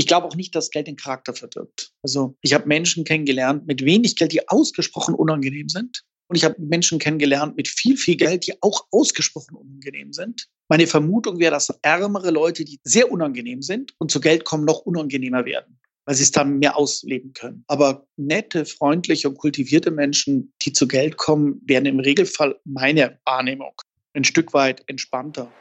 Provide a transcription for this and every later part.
Ich glaube auch nicht, dass Geld den Charakter verdirbt. Also ich habe Menschen kennengelernt mit wenig Geld, die ausgesprochen unangenehm sind. Und ich habe Menschen kennengelernt mit viel, viel Geld, die auch ausgesprochen unangenehm sind. Meine Vermutung wäre, dass ärmere Leute, die sehr unangenehm sind und zu Geld kommen, noch unangenehmer werden, weil sie es dann mehr ausleben können. Aber nette, freundliche und kultivierte Menschen, die zu Geld kommen, werden im Regelfall meine Wahrnehmung ein Stück weit entspannter.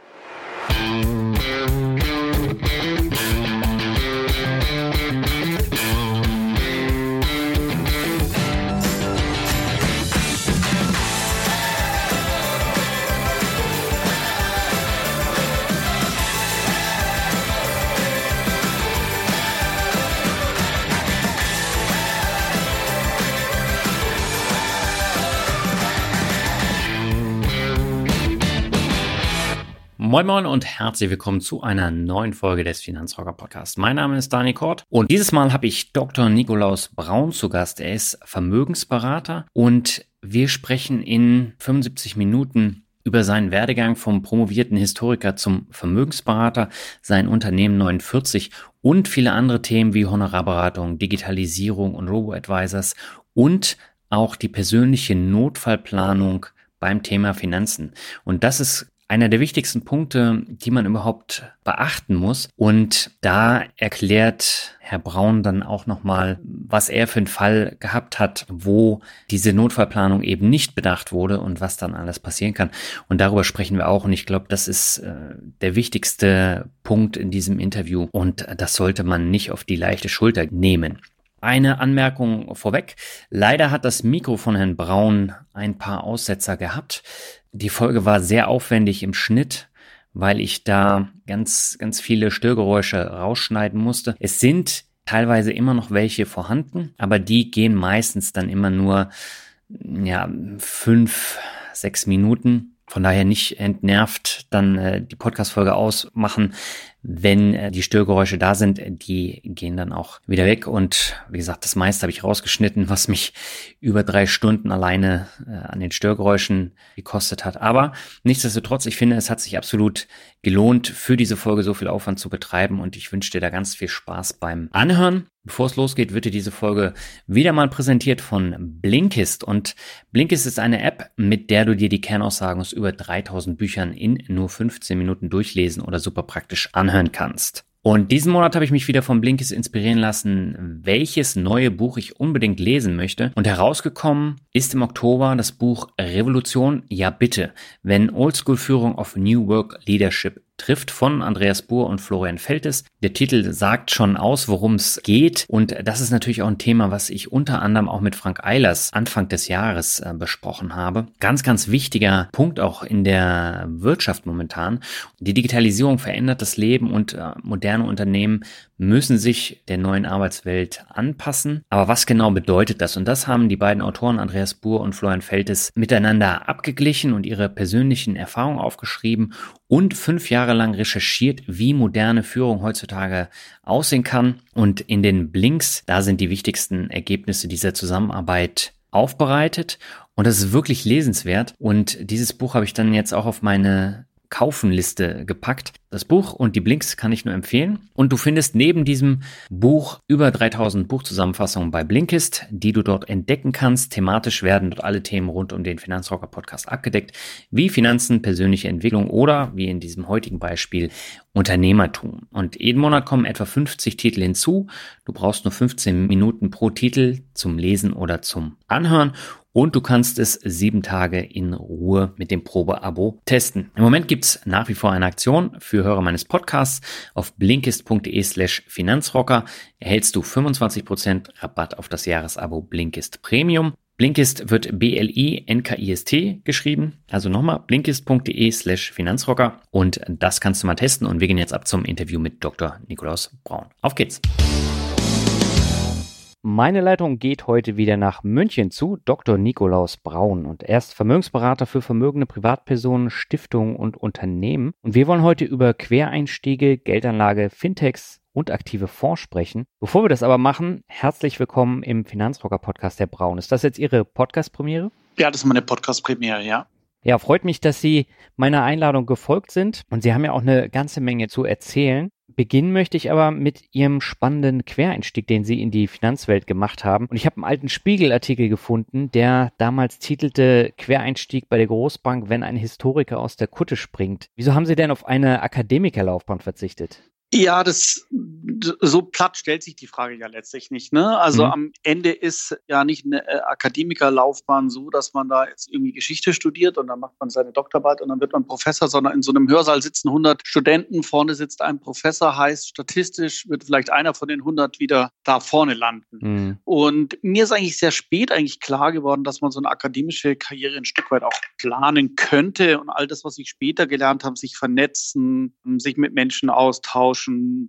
Moin Moin und herzlich willkommen zu einer neuen Folge des Finanzrocker Podcasts. Mein Name ist Dani Kort und dieses Mal habe ich Dr. Nikolaus Braun zu Gast. Er ist Vermögensberater und wir sprechen in 75 Minuten über seinen Werdegang vom promovierten Historiker zum Vermögensberater, sein Unternehmen 49 und viele andere Themen wie Honorarberatung, Digitalisierung und Robo-Advisors und auch die persönliche Notfallplanung beim Thema Finanzen. Und das ist einer der wichtigsten Punkte, die man überhaupt beachten muss. Und da erklärt Herr Braun dann auch nochmal, was er für einen Fall gehabt hat, wo diese Notfallplanung eben nicht bedacht wurde und was dann alles passieren kann. Und darüber sprechen wir auch. Und ich glaube, das ist äh, der wichtigste Punkt in diesem Interview. Und das sollte man nicht auf die leichte Schulter nehmen. Eine Anmerkung vorweg. Leider hat das Mikro von Herrn Braun ein paar Aussetzer gehabt. Die Folge war sehr aufwendig im Schnitt, weil ich da ganz, ganz viele Störgeräusche rausschneiden musste. Es sind teilweise immer noch welche vorhanden, aber die gehen meistens dann immer nur, ja, fünf, sechs Minuten. Von daher nicht entnervt dann äh, die Podcast-Folge ausmachen. Wenn äh, die Störgeräusche da sind, die gehen dann auch wieder weg. Und wie gesagt, das meiste habe ich rausgeschnitten, was mich über drei Stunden alleine äh, an den Störgeräuschen gekostet hat. Aber nichtsdestotrotz, ich finde, es hat sich absolut gelohnt, für diese Folge so viel Aufwand zu betreiben. Und ich wünsche dir da ganz viel Spaß beim Anhören. Bevor es losgeht, wird dir diese Folge wieder mal präsentiert von Blinkist. Und Blinkist ist eine App, mit der du dir die Kernaussagen aus über 3000 Büchern in nur 15 Minuten durchlesen oder super praktisch anhören anhören kannst. Und diesen Monat habe ich mich wieder vom Blinkist inspirieren lassen, welches neue Buch ich unbedingt lesen möchte. Und herausgekommen ist im Oktober das Buch Revolution, ja bitte, wenn Oldschool-Führung of New Work Leadership trifft von Andreas Buhr und Florian Feltes. Der Titel sagt schon aus, worum es geht und das ist natürlich auch ein Thema, was ich unter anderem auch mit Frank Eilers Anfang des Jahres äh, besprochen habe. Ganz, ganz wichtiger Punkt auch in der Wirtschaft momentan. Die Digitalisierung verändert das Leben und äh, moderne Unternehmen müssen sich der neuen Arbeitswelt anpassen. Aber was genau bedeutet das? Und das haben die beiden Autoren Andreas Buhr und Florian Feltes miteinander abgeglichen und ihre persönlichen Erfahrungen aufgeschrieben und fünf Jahre lang recherchiert, wie moderne Führung heutzutage aussehen kann. Und in den Blinks, da sind die wichtigsten Ergebnisse dieser Zusammenarbeit aufbereitet. Und das ist wirklich lesenswert. Und dieses Buch habe ich dann jetzt auch auf meine Kaufenliste gepackt. Das Buch und die Blinks kann ich nur empfehlen. Und du findest neben diesem Buch über 3000 Buchzusammenfassungen bei Blinkist, die du dort entdecken kannst. Thematisch werden dort alle Themen rund um den Finanzrocker Podcast abgedeckt, wie Finanzen, persönliche Entwicklung oder, wie in diesem heutigen Beispiel, Unternehmertum. Und jeden Monat kommen etwa 50 Titel hinzu. Du brauchst nur 15 Minuten pro Titel zum Lesen oder zum Anhören und du kannst es sieben Tage in Ruhe mit dem Probeabo testen. Im Moment gibt's nach wie vor eine Aktion für Hörer meines Podcasts. Auf blinkist.de slash Finanzrocker erhältst du 25% Rabatt auf das Jahresabo Blinkist Premium. Blinkist wird B-L-I-N-K-I-S-T geschrieben. Also nochmal blinkist.de slash Finanzrocker. Und das kannst du mal testen. Und wir gehen jetzt ab zum Interview mit Dr. Nikolaus Braun. Auf geht's! Meine Leitung geht heute wieder nach München zu Dr. Nikolaus Braun und er ist Vermögensberater für vermögende Privatpersonen, Stiftungen und Unternehmen. Und wir wollen heute über Quereinstiege, Geldanlage, Fintechs und aktive Fonds sprechen. Bevor wir das aber machen, herzlich willkommen im Finanzrocker Podcast, Herr Braun. Ist das jetzt Ihre Podcast-Premiere? Ja, das ist meine Podcast-Premiere, ja. Ja, freut mich, dass Sie meiner Einladung gefolgt sind und Sie haben ja auch eine ganze Menge zu erzählen. Beginnen möchte ich aber mit Ihrem spannenden Quereinstieg, den Sie in die Finanzwelt gemacht haben. Und ich habe einen alten Spiegelartikel gefunden, der damals titelte Quereinstieg bei der Großbank, wenn ein Historiker aus der Kutte springt. Wieso haben Sie denn auf eine Akademikerlaufbahn verzichtet? Ja, das so platt stellt sich die Frage ja letztlich nicht. Ne? Also mhm. am Ende ist ja nicht eine äh, Akademikerlaufbahn so, dass man da jetzt irgendwie Geschichte studiert und dann macht man seine Doktorarbeit und dann wird man Professor, sondern in so einem Hörsaal sitzen 100 Studenten, vorne sitzt ein Professor, heißt statistisch wird vielleicht einer von den 100 wieder da vorne landen. Mhm. Und mir ist eigentlich sehr spät eigentlich klar geworden, dass man so eine akademische Karriere ein Stück weit auch planen könnte und all das, was ich später gelernt habe, sich vernetzen, sich mit Menschen austauschen,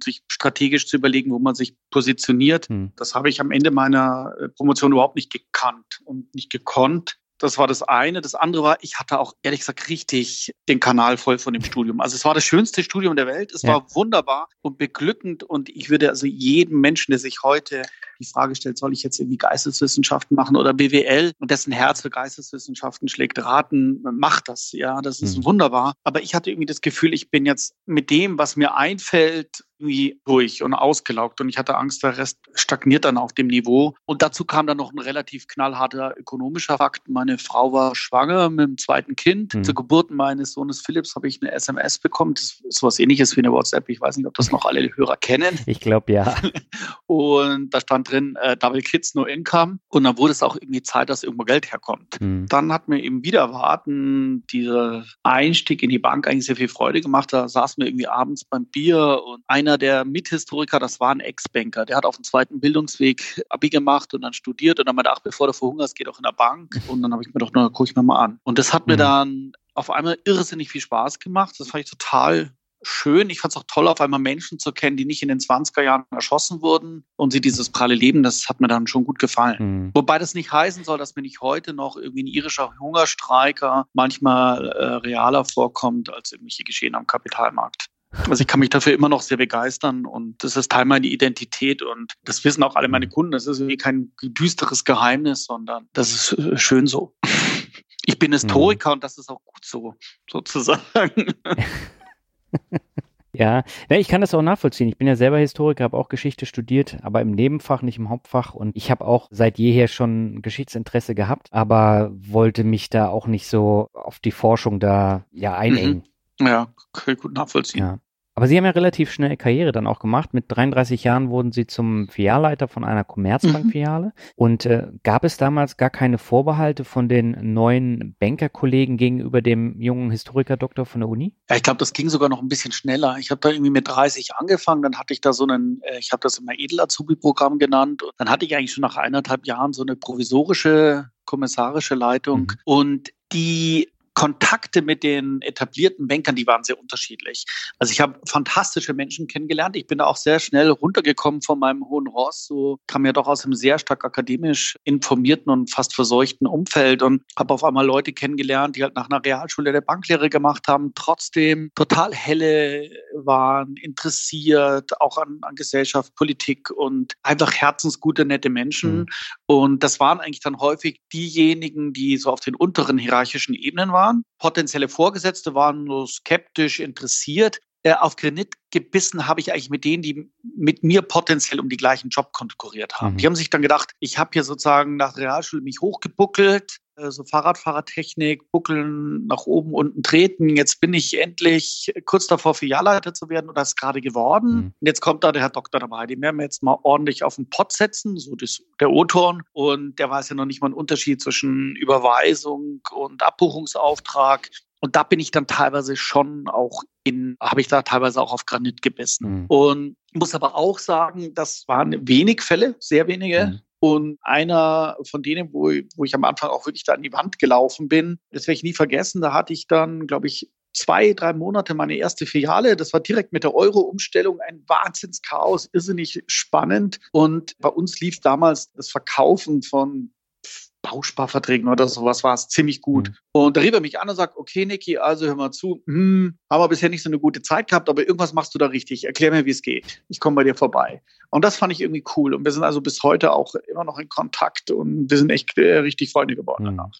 sich strategisch zu überlegen, wo man sich positioniert. Hm. Das habe ich am Ende meiner äh, Promotion überhaupt nicht gekannt und nicht gekonnt. Das war das eine. Das andere war, ich hatte auch ehrlich gesagt richtig den Kanal voll von dem Studium. Also es war das schönste Studium der Welt. Es ja. war wunderbar und beglückend. Und ich würde also jedem Menschen, der sich heute die Frage stellt, soll ich jetzt irgendwie Geisteswissenschaften machen oder BWL und dessen Herz für Geisteswissenschaften schlägt raten, macht das. Ja, das ist mhm. wunderbar. Aber ich hatte irgendwie das Gefühl, ich bin jetzt mit dem, was mir einfällt, irgendwie durch und ausgelaugt und ich hatte Angst, der Rest stagniert dann auf dem Niveau. Und dazu kam dann noch ein relativ knallharter ökonomischer Fakt. Meine Frau war schwanger mit dem zweiten Kind. Mhm. Zur Geburt meines Sohnes Philips habe ich eine SMS bekommen. Das ist sowas ähnliches wie eine WhatsApp. Ich weiß nicht, ob das noch alle Hörer kennen. Ich glaube ja. Und da stand drin, äh, Double Kids, No Income. Und dann wurde es auch irgendwie Zeit, dass irgendwo Geld herkommt. Mhm. Dann hat mir eben wieder warten dieser Einstieg in die Bank eigentlich sehr viel Freude gemacht. Da saßen wir irgendwie abends beim Bier und einer der Mithistoriker, das war ein Ex-Banker, der hat auf dem zweiten Bildungsweg Abi gemacht und dann studiert und dann meinte, ach, bevor du verhungerst, geh doch in der Bank. Und dann habe ich mir doch, na, gucke ich mir mal an. Und das hat mhm. mir dann auf einmal irrsinnig viel Spaß gemacht. Das fand ich total schön. Ich fand es auch toll, auf einmal Menschen zu kennen, die nicht in den 20er Jahren erschossen wurden und sie dieses pralle Leben, das hat mir dann schon gut gefallen. Mhm. Wobei das nicht heißen soll, dass mir nicht heute noch irgendwie ein irischer Hungerstreiker manchmal äh, realer vorkommt als irgendwelche Geschehen am Kapitalmarkt. Also ich kann mich dafür immer noch sehr begeistern und das ist Teil meiner Identität und das wissen auch alle meine Kunden. Das ist irgendwie kein düsteres Geheimnis, sondern das ist äh, schön so. Ich bin Historiker mhm. und das ist auch gut so, sozusagen. Ja, ich kann das auch nachvollziehen. Ich bin ja selber Historiker, habe auch Geschichte studiert, aber im Nebenfach, nicht im Hauptfach. Und ich habe auch seit jeher schon Geschichtsinteresse gehabt, aber wollte mich da auch nicht so auf die Forschung da ja einengen. Mhm. Ja, kann ich gut nachvollziehen. Ja. Aber Sie haben ja relativ schnell Karriere dann auch gemacht. Mit 33 Jahren wurden Sie zum Filialleiter von einer Commerzbank-Filiale. Mhm. Und äh, gab es damals gar keine Vorbehalte von den neuen Bankerkollegen gegenüber dem jungen Historiker-Doktor von der Uni? Ja, ich glaube, das ging sogar noch ein bisschen schneller. Ich habe da irgendwie mit 30 angefangen, dann hatte ich da so einen, äh, ich habe das immer Edel-Azubi-Programm genannt. Und dann hatte ich eigentlich schon nach eineinhalb Jahren so eine provisorische kommissarische Leitung. Mhm. Und die Kontakte mit den etablierten Bankern, die waren sehr unterschiedlich. Also ich habe fantastische Menschen kennengelernt. Ich bin da auch sehr schnell runtergekommen von meinem hohen Ross. So kam ja doch aus einem sehr stark akademisch informierten und fast verseuchten Umfeld und habe auf einmal Leute kennengelernt, die halt nach einer Realschule der Banklehre gemacht haben, trotzdem total helle waren, interessiert, auch an, an Gesellschaft, Politik und einfach herzensgute, nette Menschen. Mhm. Und das waren eigentlich dann häufig diejenigen, die so auf den unteren hierarchischen Ebenen waren waren. Potenzielle Vorgesetzte waren nur skeptisch interessiert. Äh, auf Granit gebissen habe ich eigentlich mit denen, die mit mir potenziell um die gleichen Job konkurriert haben. Mhm. Die haben sich dann gedacht, ich habe hier sozusagen nach Realschule mich hochgebuckelt, äh, so Fahrradfahrertechnik, buckeln, nach oben, unten treten. Jetzt bin ich endlich kurz davor, Filialleiter zu werden oder ist gerade geworden. Mhm. Und jetzt kommt da der Herr Doktor dabei. Den werden wir jetzt mal ordentlich auf den Pott setzen, so das, der O-Ton. Und der weiß ja noch nicht mal einen Unterschied zwischen Überweisung und Abbuchungsauftrag. Und da bin ich dann teilweise schon auch in, habe ich da teilweise auch auf Granit gebissen. Mhm. Und muss aber auch sagen, das waren wenig Fälle, sehr wenige. Mhm Und einer von denen, wo, wo ich am Anfang auch wirklich da an die Wand gelaufen bin, das werde ich nie vergessen, da hatte ich dann, glaube ich, zwei, drei Monate meine erste Filiale. Das war direkt mit der Euro-Umstellung ein Wahnsinnschaos, irrsinnig spannend. Und bei uns lief damals das Verkaufen von Bausparverträgen oder sowas war es ziemlich gut. Mhm. Und da rief er mich an und sagt, okay, Niki, also hör mal zu, hm, haben wir bisher nicht so eine gute Zeit gehabt, aber irgendwas machst du da richtig. Erklär mir, wie es geht. Ich komme bei dir vorbei. Und das fand ich irgendwie cool. Und wir sind also bis heute auch immer noch in Kontakt und wir sind echt äh, richtig Freunde geworden mhm. danach.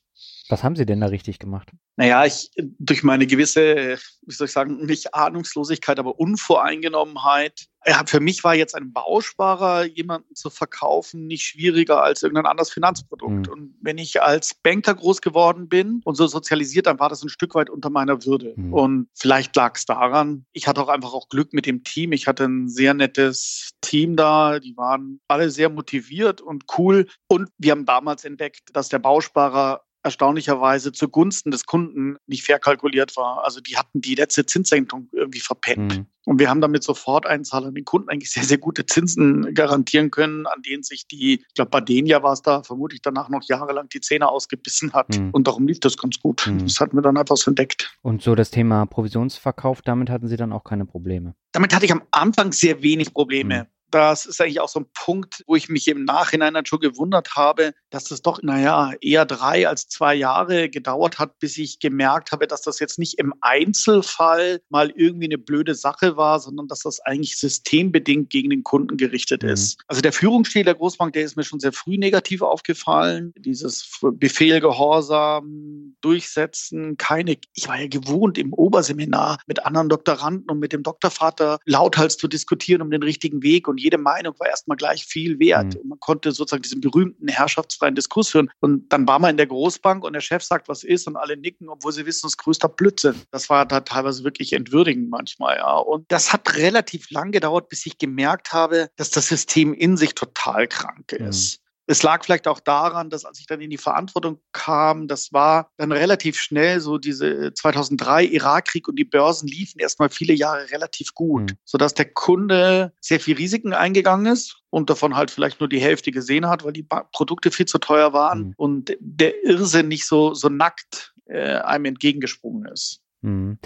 Was haben Sie denn da richtig gemacht? Naja, ich durch meine gewisse, wie soll ich sagen, nicht Ahnungslosigkeit, aber Unvoreingenommenheit. Ja, für mich war jetzt ein Bausparer jemanden zu verkaufen nicht schwieriger als irgendein anderes Finanzprodukt. Mhm. Und wenn ich als Banker groß geworden bin und so sozialisiert, dann war das ein Stück weit unter meiner Würde. Mhm. Und vielleicht lag es daran. Ich hatte auch einfach auch Glück mit dem Team. Ich hatte ein sehr nettes Team da. Die waren alle sehr motiviert und cool. Und wir haben damals entdeckt, dass der Bausparer erstaunlicherweise zugunsten des Kunden nicht fair kalkuliert war. Also die hatten die letzte Zinssenkung irgendwie verpennt. Mhm. Und wir haben damit sofort Einzahlern den Kunden eigentlich sehr, sehr gute Zinsen garantieren können, an denen sich die, ich glaube, bei denen ja war es da, vermutlich danach noch jahrelang die Zähne ausgebissen hat. Mhm. Und darum lief das ganz gut. Mhm. Das hatten wir dann einfach so entdeckt. Und so das Thema Provisionsverkauf, damit hatten Sie dann auch keine Probleme? Damit hatte ich am Anfang sehr wenig Probleme. Das ist eigentlich auch so ein Punkt, wo ich mich im Nachhinein dann schon gewundert habe, dass das doch, naja, eher drei als zwei Jahre gedauert hat, bis ich gemerkt habe, dass das jetzt nicht im Einzelfall mal irgendwie eine blöde Sache war, sondern dass das eigentlich systembedingt gegen den Kunden gerichtet mhm. ist. Also der Führungsstil der Großbank, der ist mir schon sehr früh negativ aufgefallen. Dieses Befehl Gehorsam, Durchsetzen, keine, ich war ja gewohnt im Oberseminar mit anderen Doktoranden und mit dem Doktorvater lauthals zu diskutieren um den richtigen Weg und jede Meinung war erstmal gleich viel wert. Mhm. Und man konnte sozusagen diesen berühmten herrschaftsfreien Diskurs führen. Und dann war man in der Großbank und der Chef sagt, was ist, und alle nicken, obwohl sie wissen, es ist größter Blödsinn. Das war da teilweise wirklich entwürdigend manchmal, ja. Und das hat relativ lang gedauert, bis ich gemerkt habe, dass das System in sich total krank mhm. ist. Mhm. Es lag vielleicht auch daran, dass als ich dann in die Verantwortung kam, das war dann relativ schnell so diese 2003 Irakkrieg und die Börsen liefen erstmal viele Jahre relativ gut, mhm. sodass der Kunde sehr viel Risiken eingegangen ist und davon halt vielleicht nur die Hälfte gesehen hat, weil die Produkte viel zu teuer waren mhm. und der Irrsinn nicht so, so nackt äh, einem entgegengesprungen ist. Mhm.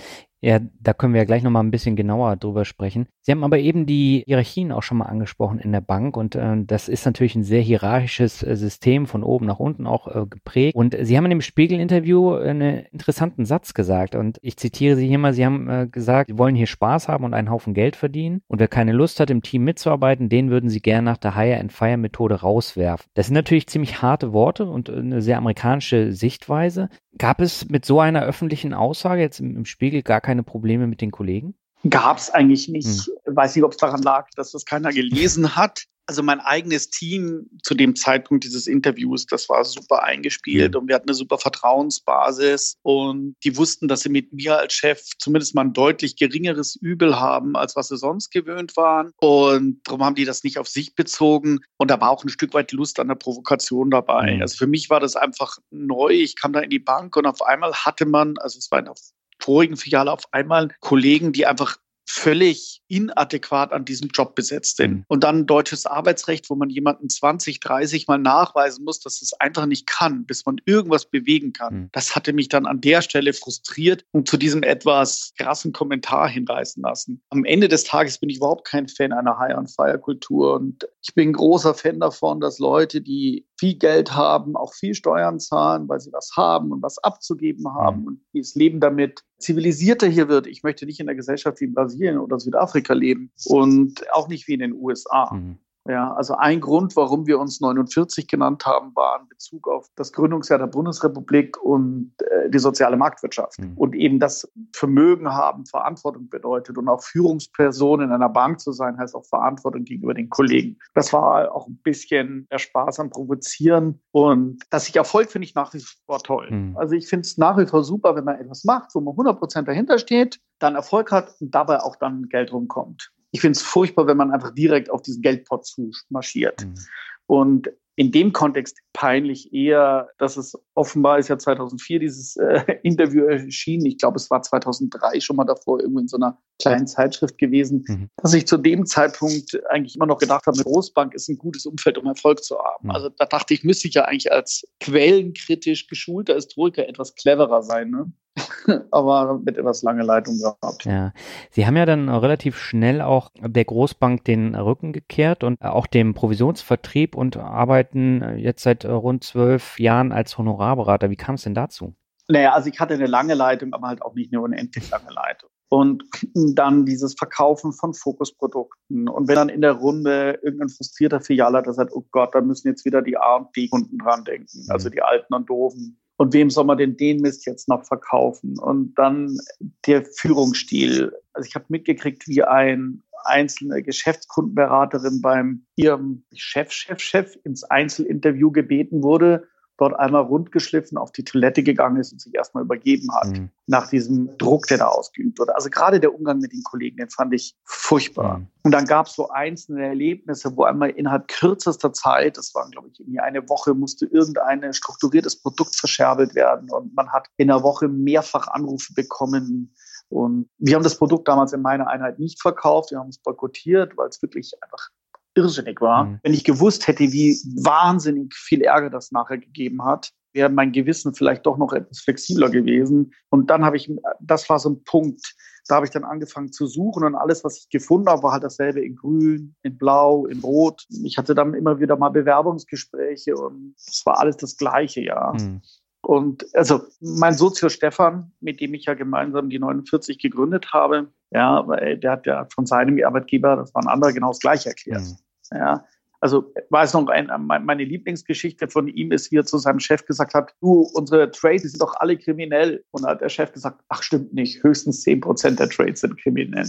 Ja, da können wir ja gleich nochmal ein bisschen genauer drüber sprechen. Sie haben aber eben die Hierarchien auch schon mal angesprochen in der Bank und äh, das ist natürlich ein sehr hierarchisches äh, System von oben nach unten auch äh, geprägt. Und Sie haben in dem Spiegel-Interview einen interessanten Satz gesagt und ich zitiere Sie hier mal, Sie haben äh, gesagt, Sie wollen hier Spaß haben und einen Haufen Geld verdienen und wer keine Lust hat, im Team mitzuarbeiten, den würden Sie gerne nach der Hire-and-Fire-Methode rauswerfen. Das sind natürlich ziemlich harte Worte und äh, eine sehr amerikanische Sichtweise. Gab es mit so einer öffentlichen Aussage jetzt im, im Spiegel gar keine Probleme mit den Kollegen? Gab es eigentlich nicht. Hm. Weiß nicht, ob es daran lag, dass das keiner gelesen hat also mein eigenes Team zu dem Zeitpunkt dieses Interviews, das war super eingespielt und wir hatten eine super Vertrauensbasis und die wussten, dass sie mit mir als Chef zumindest mal ein deutlich geringeres Übel haben, als was sie sonst gewöhnt waren. Und darum haben die das nicht auf sich bezogen. Und da war auch ein Stück weit Lust an der Provokation dabei. Also für mich war das einfach neu. Ich kam da in die Bank und auf einmal hatte man, also es war in der vorigen Filiale auf einmal Kollegen, die einfach völlig inadäquat an diesem Job besetzt sind. Mhm. Und dann deutsches Arbeitsrecht, wo man jemanden 20, 30 Mal nachweisen muss, dass es einfach nicht kann, bis man irgendwas bewegen kann. Mhm. Das hatte mich dann an der Stelle frustriert und zu diesem etwas krassen Kommentar hinreißen lassen. Am Ende des Tages bin ich überhaupt kein Fan einer High-on-Fire-Kultur und ich bin großer Fan davon, dass Leute, die viel Geld haben, auch viel Steuern zahlen, weil sie was haben und was abzugeben haben mhm. und das Leben damit zivilisierter hier wird. Ich möchte nicht in der Gesellschaft wie in Brasilien oder Südafrika leben und auch nicht wie in den USA. Mhm. Ja, also ein Grund, warum wir uns 49 genannt haben, war in Bezug auf das Gründungsjahr der Bundesrepublik und äh, die soziale Marktwirtschaft. Mhm. Und eben das Vermögen haben Verantwortung bedeutet. Und auch Führungsperson in einer Bank zu sein, heißt auch Verantwortung gegenüber den Kollegen. Das war auch ein bisschen der Spaß am Provozieren. Und dass ich Erfolg finde ich nach wie vor toll. Mhm. Also ich finde es nach wie vor super, wenn man etwas macht, wo man 100 Prozent dahinter steht, dann Erfolg hat und dabei auch dann Geld rumkommt. Ich finde es furchtbar, wenn man einfach direkt auf diesen Geldpot zumarschiert. Mhm. Und in dem Kontext peinlich eher, dass es offenbar ist ja 2004 dieses äh, Interview erschienen. Ich glaube, es war 2003 schon mal davor irgendwo in so einer kleinen Zeitschrift gewesen, mhm. dass ich zu dem Zeitpunkt eigentlich immer noch gedacht habe, eine Großbank ist ein gutes Umfeld, um Erfolg zu haben. Mhm. Also da dachte ich, müsste ich ja eigentlich als quellenkritisch geschulter Historiker etwas cleverer sein. Ne? aber mit etwas lange Leitung gehabt. Ja, Sie haben ja dann relativ schnell auch der Großbank den Rücken gekehrt und auch dem Provisionsvertrieb und arbeiten jetzt seit rund zwölf Jahren als Honorarberater. Wie kam es denn dazu? Naja, also ich hatte eine lange Leitung, aber halt auch nicht eine unendlich lange Leitung. Und dann dieses Verkaufen von Fokusprodukten. Und wenn dann in der Runde irgendein frustrierter Filialleiter sagt, oh Gott, da müssen jetzt wieder die A und B-Kunden dran denken, also die Alten und Doofen und wem soll man denn den Mist jetzt noch verkaufen? Und dann der Führungsstil. Also ich habe mitgekriegt, wie ein einzelne Geschäftskundenberaterin beim ihrem Chef, Chef, Chef ins Einzelinterview gebeten wurde, dort einmal rundgeschliffen auf die Toilette gegangen ist und sich erstmal übergeben hat mhm. nach diesem Druck, der da ausgeübt wurde. Also gerade der Umgang mit den Kollegen, den fand ich furchtbar. Mhm. Und dann gab es so einzelne Erlebnisse, wo einmal innerhalb kürzester Zeit, das waren glaube ich irgendwie eine Woche, musste irgendein strukturiertes Produkt verscherbelt werden und man hat in der Woche mehrfach Anrufe bekommen, und wir haben das Produkt damals in meiner Einheit nicht verkauft, wir haben es boykottiert, weil es wirklich einfach irrsinnig war. Mhm. Wenn ich gewusst hätte, wie wahnsinnig viel Ärger das nachher gegeben hat, wäre mein Gewissen vielleicht doch noch etwas flexibler gewesen. Und dann habe ich, das war so ein Punkt, da habe ich dann angefangen zu suchen und alles, was ich gefunden habe, war halt dasselbe in Grün, in Blau, in Rot. Ich hatte dann immer wieder mal Bewerbungsgespräche und es war alles das Gleiche, ja. Mhm. Und also mein Sozio Stefan, mit dem ich ja gemeinsam die 49 gegründet habe, ja, weil der hat ja von seinem Arbeitgeber, das war ein anderer, genau das Gleiche erklärt. Mhm. Ja, also weiß noch, ein, meine Lieblingsgeschichte von ihm ist, wie er zu seinem Chef gesagt hat, du, unsere Trades sind doch alle kriminell. Und da hat der Chef gesagt, ach stimmt nicht, höchstens 10 Prozent der Trades sind kriminell.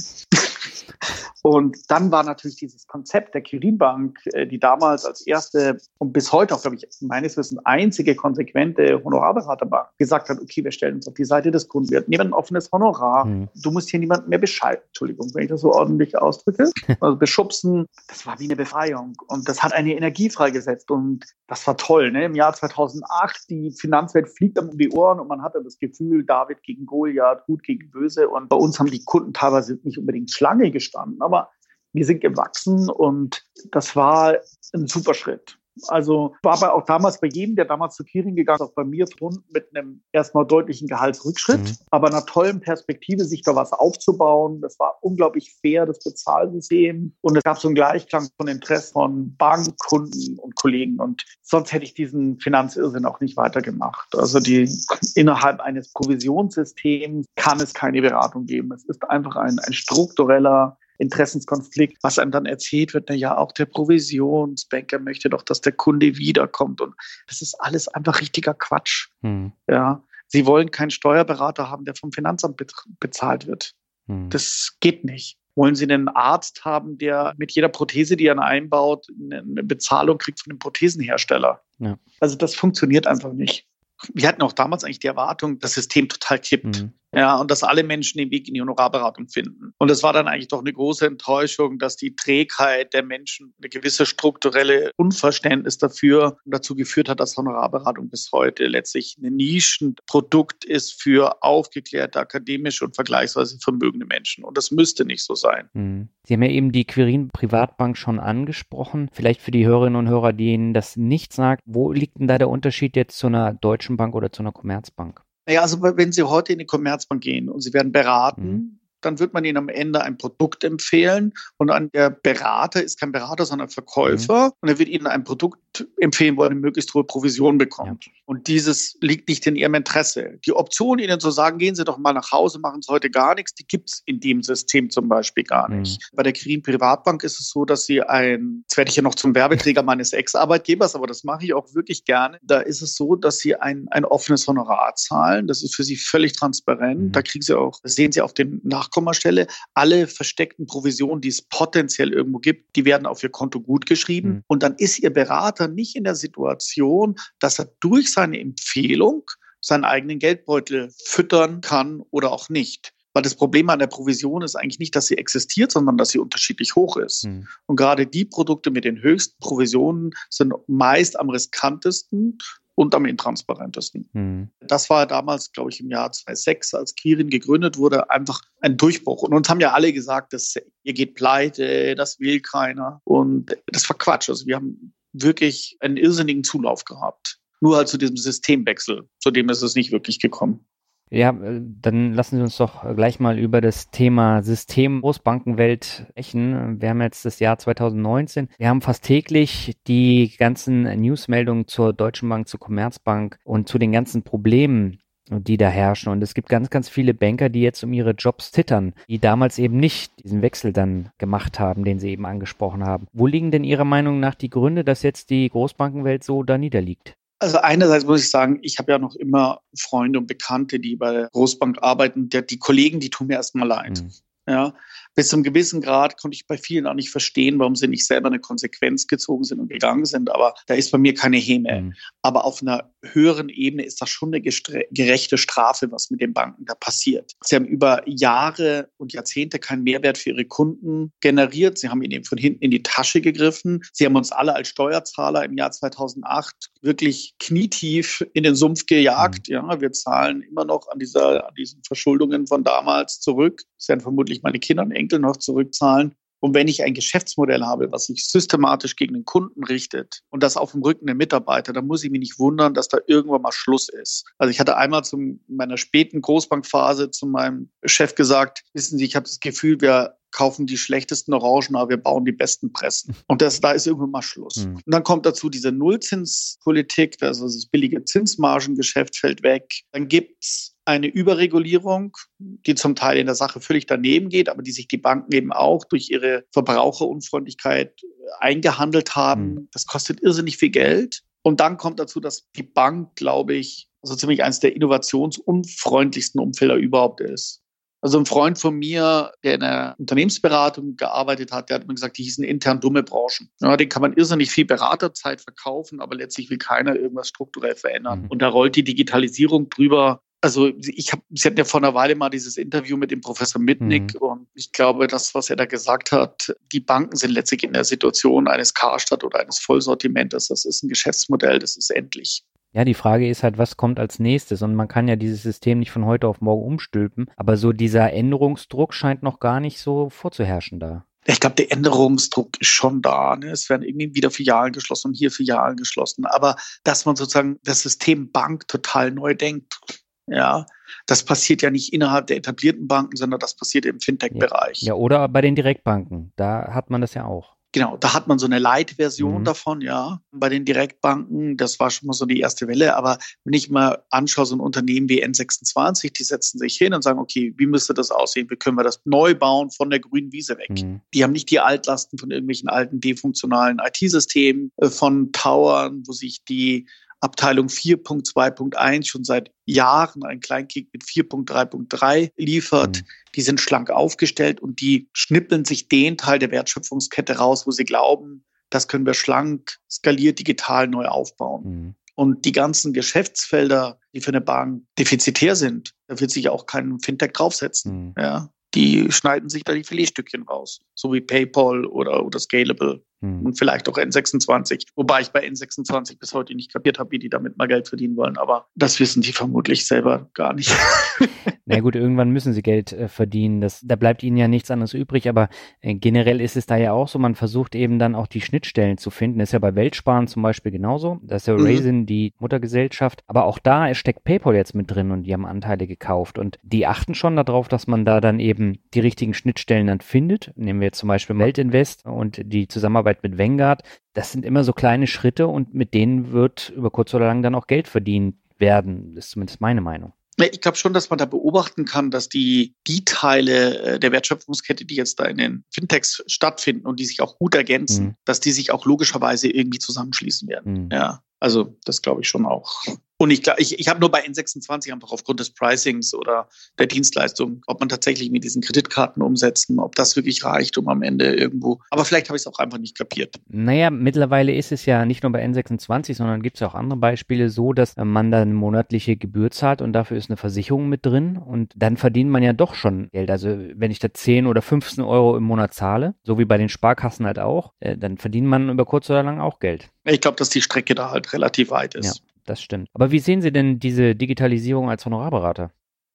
Und dann war natürlich dieses Konzept der Kirinbank, äh, die damals als erste und bis heute auch, glaube ich, meines Wissens einzige konsequente Honorarberaterbank gesagt hat, okay, wir stellen uns auf die Seite des Kunden, wir nehmen ein offenes Honorar, mhm. du musst hier niemanden mehr bescheiden, Entschuldigung, wenn ich das so ordentlich ausdrücke, also beschubsen, das war wie eine Befreiung und das hat eine Energie freigesetzt und das war toll. Ne? Im Jahr 2008, die Finanzwelt fliegt um die Ohren und man hatte das Gefühl, David gegen Goliath, gut gegen böse und bei uns haben die Kunden teilweise nicht unbedingt Schlange gestanden, aber wir sind gewachsen und das war ein super Schritt. Also war aber auch damals bei jedem, der damals zu Kirin gegangen ist, auch bei mir verbunden mit einem erstmal deutlichen Gehaltsrückschritt, mhm. aber einer tollen Perspektive, sich da was aufzubauen. Das war unglaublich fair, das Bezahlsystem. Und es gab so einen Gleichklang von Interesse von Bank, Kunden und Kollegen. Und sonst hätte ich diesen Finanzirrsinn auch nicht weitergemacht. Also die innerhalb eines Provisionssystems kann es keine Beratung geben. Es ist einfach ein, ein struktureller Interessenskonflikt, was einem dann erzählt wird, na ja, auch der Provisionsbanker möchte doch, dass der Kunde wiederkommt. Und das ist alles einfach richtiger Quatsch. Hm. Ja. Sie wollen keinen Steuerberater haben, der vom Finanzamt bezahlt wird. Hm. Das geht nicht. Wollen Sie einen Arzt haben, der mit jeder Prothese, die er einbaut, eine Bezahlung kriegt von dem Prothesenhersteller? Ja. Also das funktioniert einfach nicht. Wir hatten auch damals eigentlich die Erwartung, das System total kippt. Mhm. Ja, und dass alle Menschen den Weg in die Honorarberatung finden. Und es war dann eigentlich doch eine große Enttäuschung, dass die Trägheit der Menschen eine gewisse strukturelle Unverständnis dafür dazu geführt hat, dass Honorarberatung bis heute letztlich ein Nischenprodukt ist für aufgeklärte, akademische und vergleichsweise vermögende Menschen. Und das müsste nicht so sein. Mhm. Sie haben ja eben die Quirin Privatbank schon angesprochen. Vielleicht für die Hörerinnen und Hörer, denen das nicht sagt, wo liegt denn da der Unterschied jetzt zu einer Deutschen Bank oder zu einer Commerzbank? Naja, also wenn Sie heute in die Commerzbank gehen und Sie werden beraten, mhm dann wird man ihnen am Ende ein Produkt empfehlen und an der Berater ist kein Berater, sondern Verkäufer mhm. und er wird ihnen ein Produkt empfehlen, wo eine möglichst hohe Provision bekommt. Ja. Und dieses liegt nicht in ihrem Interesse. Die Option, ihnen zu sagen, gehen Sie doch mal nach Hause, machen Sie heute gar nichts, die gibt es in dem System zum Beispiel gar nicht. Mhm. Bei der Kirin Privatbank ist es so, dass Sie ein, jetzt werde ich ja noch zum Werbeträger meines Ex-Arbeitgebers, aber das mache ich auch wirklich gerne. Da ist es so, dass Sie ein, ein offenes Honorar zahlen. Das ist für Sie völlig transparent. Mhm. Da kriegen Sie auch, sehen Sie auf Nachkommen Nachkommastelle. Alle versteckten Provisionen, die es potenziell irgendwo gibt, die werden auf Ihr Konto gut geschrieben. Mhm. Und dann ist Ihr Berater nicht in der Situation, dass er durch seine Empfehlung seinen eigenen Geldbeutel füttern kann oder auch nicht. Weil das Problem an der Provision ist eigentlich nicht, dass sie existiert, sondern dass sie unterschiedlich hoch ist. Mhm. Und gerade die Produkte mit den höchsten Provisionen sind meist am riskantesten und am intransparentesten. Mhm. Das war damals, glaube ich, im Jahr 2006, als Quirin gegründet wurde, einfach ein Durchbruch. Und uns haben ja alle gesagt, dass ihr geht pleite, das will keiner. Und das war Quatsch. Also wir haben wirklich einen irrsinnigen Zulauf gehabt. Nur halt zu diesem Systemwechsel, zu dem ist es nicht wirklich gekommen. Ja, äh, dann lassen Sie uns doch gleich mal über das Thema System Großbankenwelt sprechen. Wir haben jetzt das Jahr 2019. Wir haben fast täglich die ganzen Newsmeldungen zur Deutschen Bank, zur Commerzbank und zu den ganzen Problemen, die da herrschen. Und es gibt ganz, ganz viele Banker, die jetzt um ihre Jobs zittern, die damals eben nicht diesen Wechsel dann gemacht haben, den Sie eben angesprochen haben. Wo liegen denn Ihrer Meinung nach die Gründe, dass jetzt die Großbankenwelt so da niederliegt? Also einerseits muss ich sagen, ich habe ja noch immer Freunde und Bekannte, die bei der Großbank arbeiten. Der, die Kollegen, die tun mir erstmal leid. Mhm. Ja, bis zum gewissen Grad konnte ich bei vielen auch nicht verstehen, warum sie nicht selber eine Konsequenz gezogen sind und gegangen sind. Aber da ist bei mir keine Häme. Mhm. Aber auf einer höheren Ebene ist das schon eine gerechte Strafe, was mit den Banken da passiert. Sie haben über Jahre und Jahrzehnte keinen Mehrwert für ihre Kunden generiert. Sie haben ihnen von hinten in die Tasche gegriffen. Sie haben uns alle als Steuerzahler im Jahr 2008 wirklich knietief in den Sumpf gejagt. Mhm. Ja, wir zahlen immer noch an, dieser, an diesen Verschuldungen von damals zurück. Das werden vermutlich meine Kinder und Enkel noch zurückzahlen. Und wenn ich ein Geschäftsmodell habe, was sich systematisch gegen den Kunden richtet und das auf dem Rücken der Mitarbeiter, dann muss ich mich nicht wundern, dass da irgendwann mal Schluss ist. Also ich hatte einmal zu meiner späten Großbankphase zu meinem Chef gesagt, wissen Sie, ich habe das Gefühl, wir kaufen die schlechtesten Orangen, aber wir bauen die besten Pressen. Und das, da ist irgendwann mal Schluss. Mhm. Und dann kommt dazu diese Nullzinspolitik, also das billige Zinsmargengeschäft fällt weg. Dann gibt's eine Überregulierung, die zum Teil in der Sache völlig daneben geht, aber die sich die Banken eben auch durch ihre Verbraucherunfreundlichkeit eingehandelt haben. Mhm. Das kostet irrsinnig viel Geld. Und dann kommt dazu, dass die Bank, glaube ich, so ziemlich eines der innovationsunfreundlichsten Umfelder überhaupt ist. Also ein Freund von mir, der in der Unternehmensberatung gearbeitet hat, der hat mir gesagt, die hießen intern dumme Branchen. Ja, den kann man irrsinnig viel Beraterzeit verkaufen, aber letztlich will keiner irgendwas strukturell verändern. Mhm. Und da rollt die Digitalisierung drüber also ich habe, Sie hatten ja vor einer Weile mal dieses Interview mit dem Professor Mitnick mhm. und ich glaube, das, was er da gesagt hat, die Banken sind letztlich in der Situation eines Karstadt oder eines Vollsortimentes. Das ist ein Geschäftsmodell, das ist endlich. Ja, die Frage ist halt, was kommt als nächstes? Und man kann ja dieses System nicht von heute auf morgen umstülpen, aber so dieser Änderungsdruck scheint noch gar nicht so vorzuherrschen da. Ich glaube, der Änderungsdruck ist schon da. Ne? Es werden irgendwie wieder Filialen geschlossen und hier Filialen geschlossen. Aber dass man sozusagen das System Bank total neu denkt, ja, das passiert ja nicht innerhalb der etablierten Banken, sondern das passiert im Fintech-Bereich. Ja, ja, oder bei den Direktbanken. Da hat man das ja auch. Genau, da hat man so eine Light-Version mhm. davon, ja. Bei den Direktbanken, das war schon mal so die erste Welle. Aber wenn ich mal anschaue, so ein Unternehmen wie N26, die setzen sich hin und sagen, okay, wie müsste das aussehen? Wie können wir das neu bauen von der grünen Wiese weg? Mhm. Die haben nicht die Altlasten von irgendwelchen alten defunktionalen IT-Systemen, äh, von Towern, wo sich die Abteilung 4.2.1 schon seit Jahren ein Kleinkick mit 4.3.3 liefert. Mhm. Die sind schlank aufgestellt und die schnippeln sich den Teil der Wertschöpfungskette raus, wo sie glauben, das können wir schlank, skaliert, digital neu aufbauen. Mhm. Und die ganzen Geschäftsfelder, die für eine Bank defizitär sind, da wird sich auch kein Fintech draufsetzen. Mhm. Ja, die schneiden sich da die Filetstückchen raus, so wie PayPal oder, oder Scalable hm. und vielleicht auch N26. Wobei ich bei N26 bis heute nicht kapiert habe, wie die damit mal Geld verdienen wollen, aber das wissen die vermutlich selber gar nicht. Na gut, irgendwann müssen sie Geld äh, verdienen. Das, da bleibt ihnen ja nichts anderes übrig, aber äh, generell ist es da ja auch so, man versucht eben dann auch die Schnittstellen zu finden. Das ist ja bei Weltsparen zum Beispiel genauso. Das ist ja mhm. Raisin, die Muttergesellschaft. Aber auch da steckt PayPal jetzt mit drin und die haben Anteile gekauft. Und die achten schon darauf, dass man da dann eben die richtigen Schnittstellen dann findet. Nehmen wir jetzt zum Beispiel Meldinvest und die Zusammenarbeit mit Vanguard. Das sind immer so kleine Schritte und mit denen wird über kurz oder lang dann auch Geld verdient werden. Das ist zumindest meine Meinung. Ich glaube schon, dass man da beobachten kann, dass die, die Teile äh, der Wertschöpfungskette, die jetzt da in den Fintechs stattfinden und die sich auch gut ergänzen, mhm. dass die sich auch logischerweise irgendwie zusammenschließen werden. Mhm. Ja, also das glaube ich schon auch. Und ich, ich, ich habe nur bei N26 einfach aufgrund des Pricings oder der Dienstleistung, ob man tatsächlich mit diesen Kreditkarten umsetzen, ob das wirklich reicht, um am Ende irgendwo. Aber vielleicht habe ich es auch einfach nicht kapiert. Naja, mittlerweile ist es ja nicht nur bei N26, sondern gibt es auch andere Beispiele so, dass man dann eine monatliche Gebühr zahlt und dafür ist eine Versicherung mit drin und dann verdient man ja doch schon Geld. Also wenn ich da 10 oder 15 Euro im Monat zahle, so wie bei den Sparkassen halt auch, äh, dann verdient man über kurz oder lang auch Geld. Ich glaube, dass die Strecke da halt relativ weit ist. Ja das stimmt. Aber wie sehen Sie denn diese Digitalisierung als Honorarberater?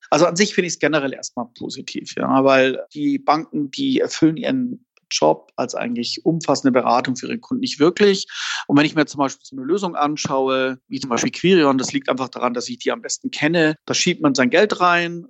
Also an sich finde ich es generell erstmal positiv, ja, weil die Banken, die erfüllen ihren Job als eigentlich umfassende Beratung für ihre Kunden nicht wirklich. Und wenn ich mir zum Beispiel so eine Lösung anschaue, wie zum Beispiel Quirion, das liegt einfach daran, dass ich die am besten kenne. Da schiebt man sein Geld rein,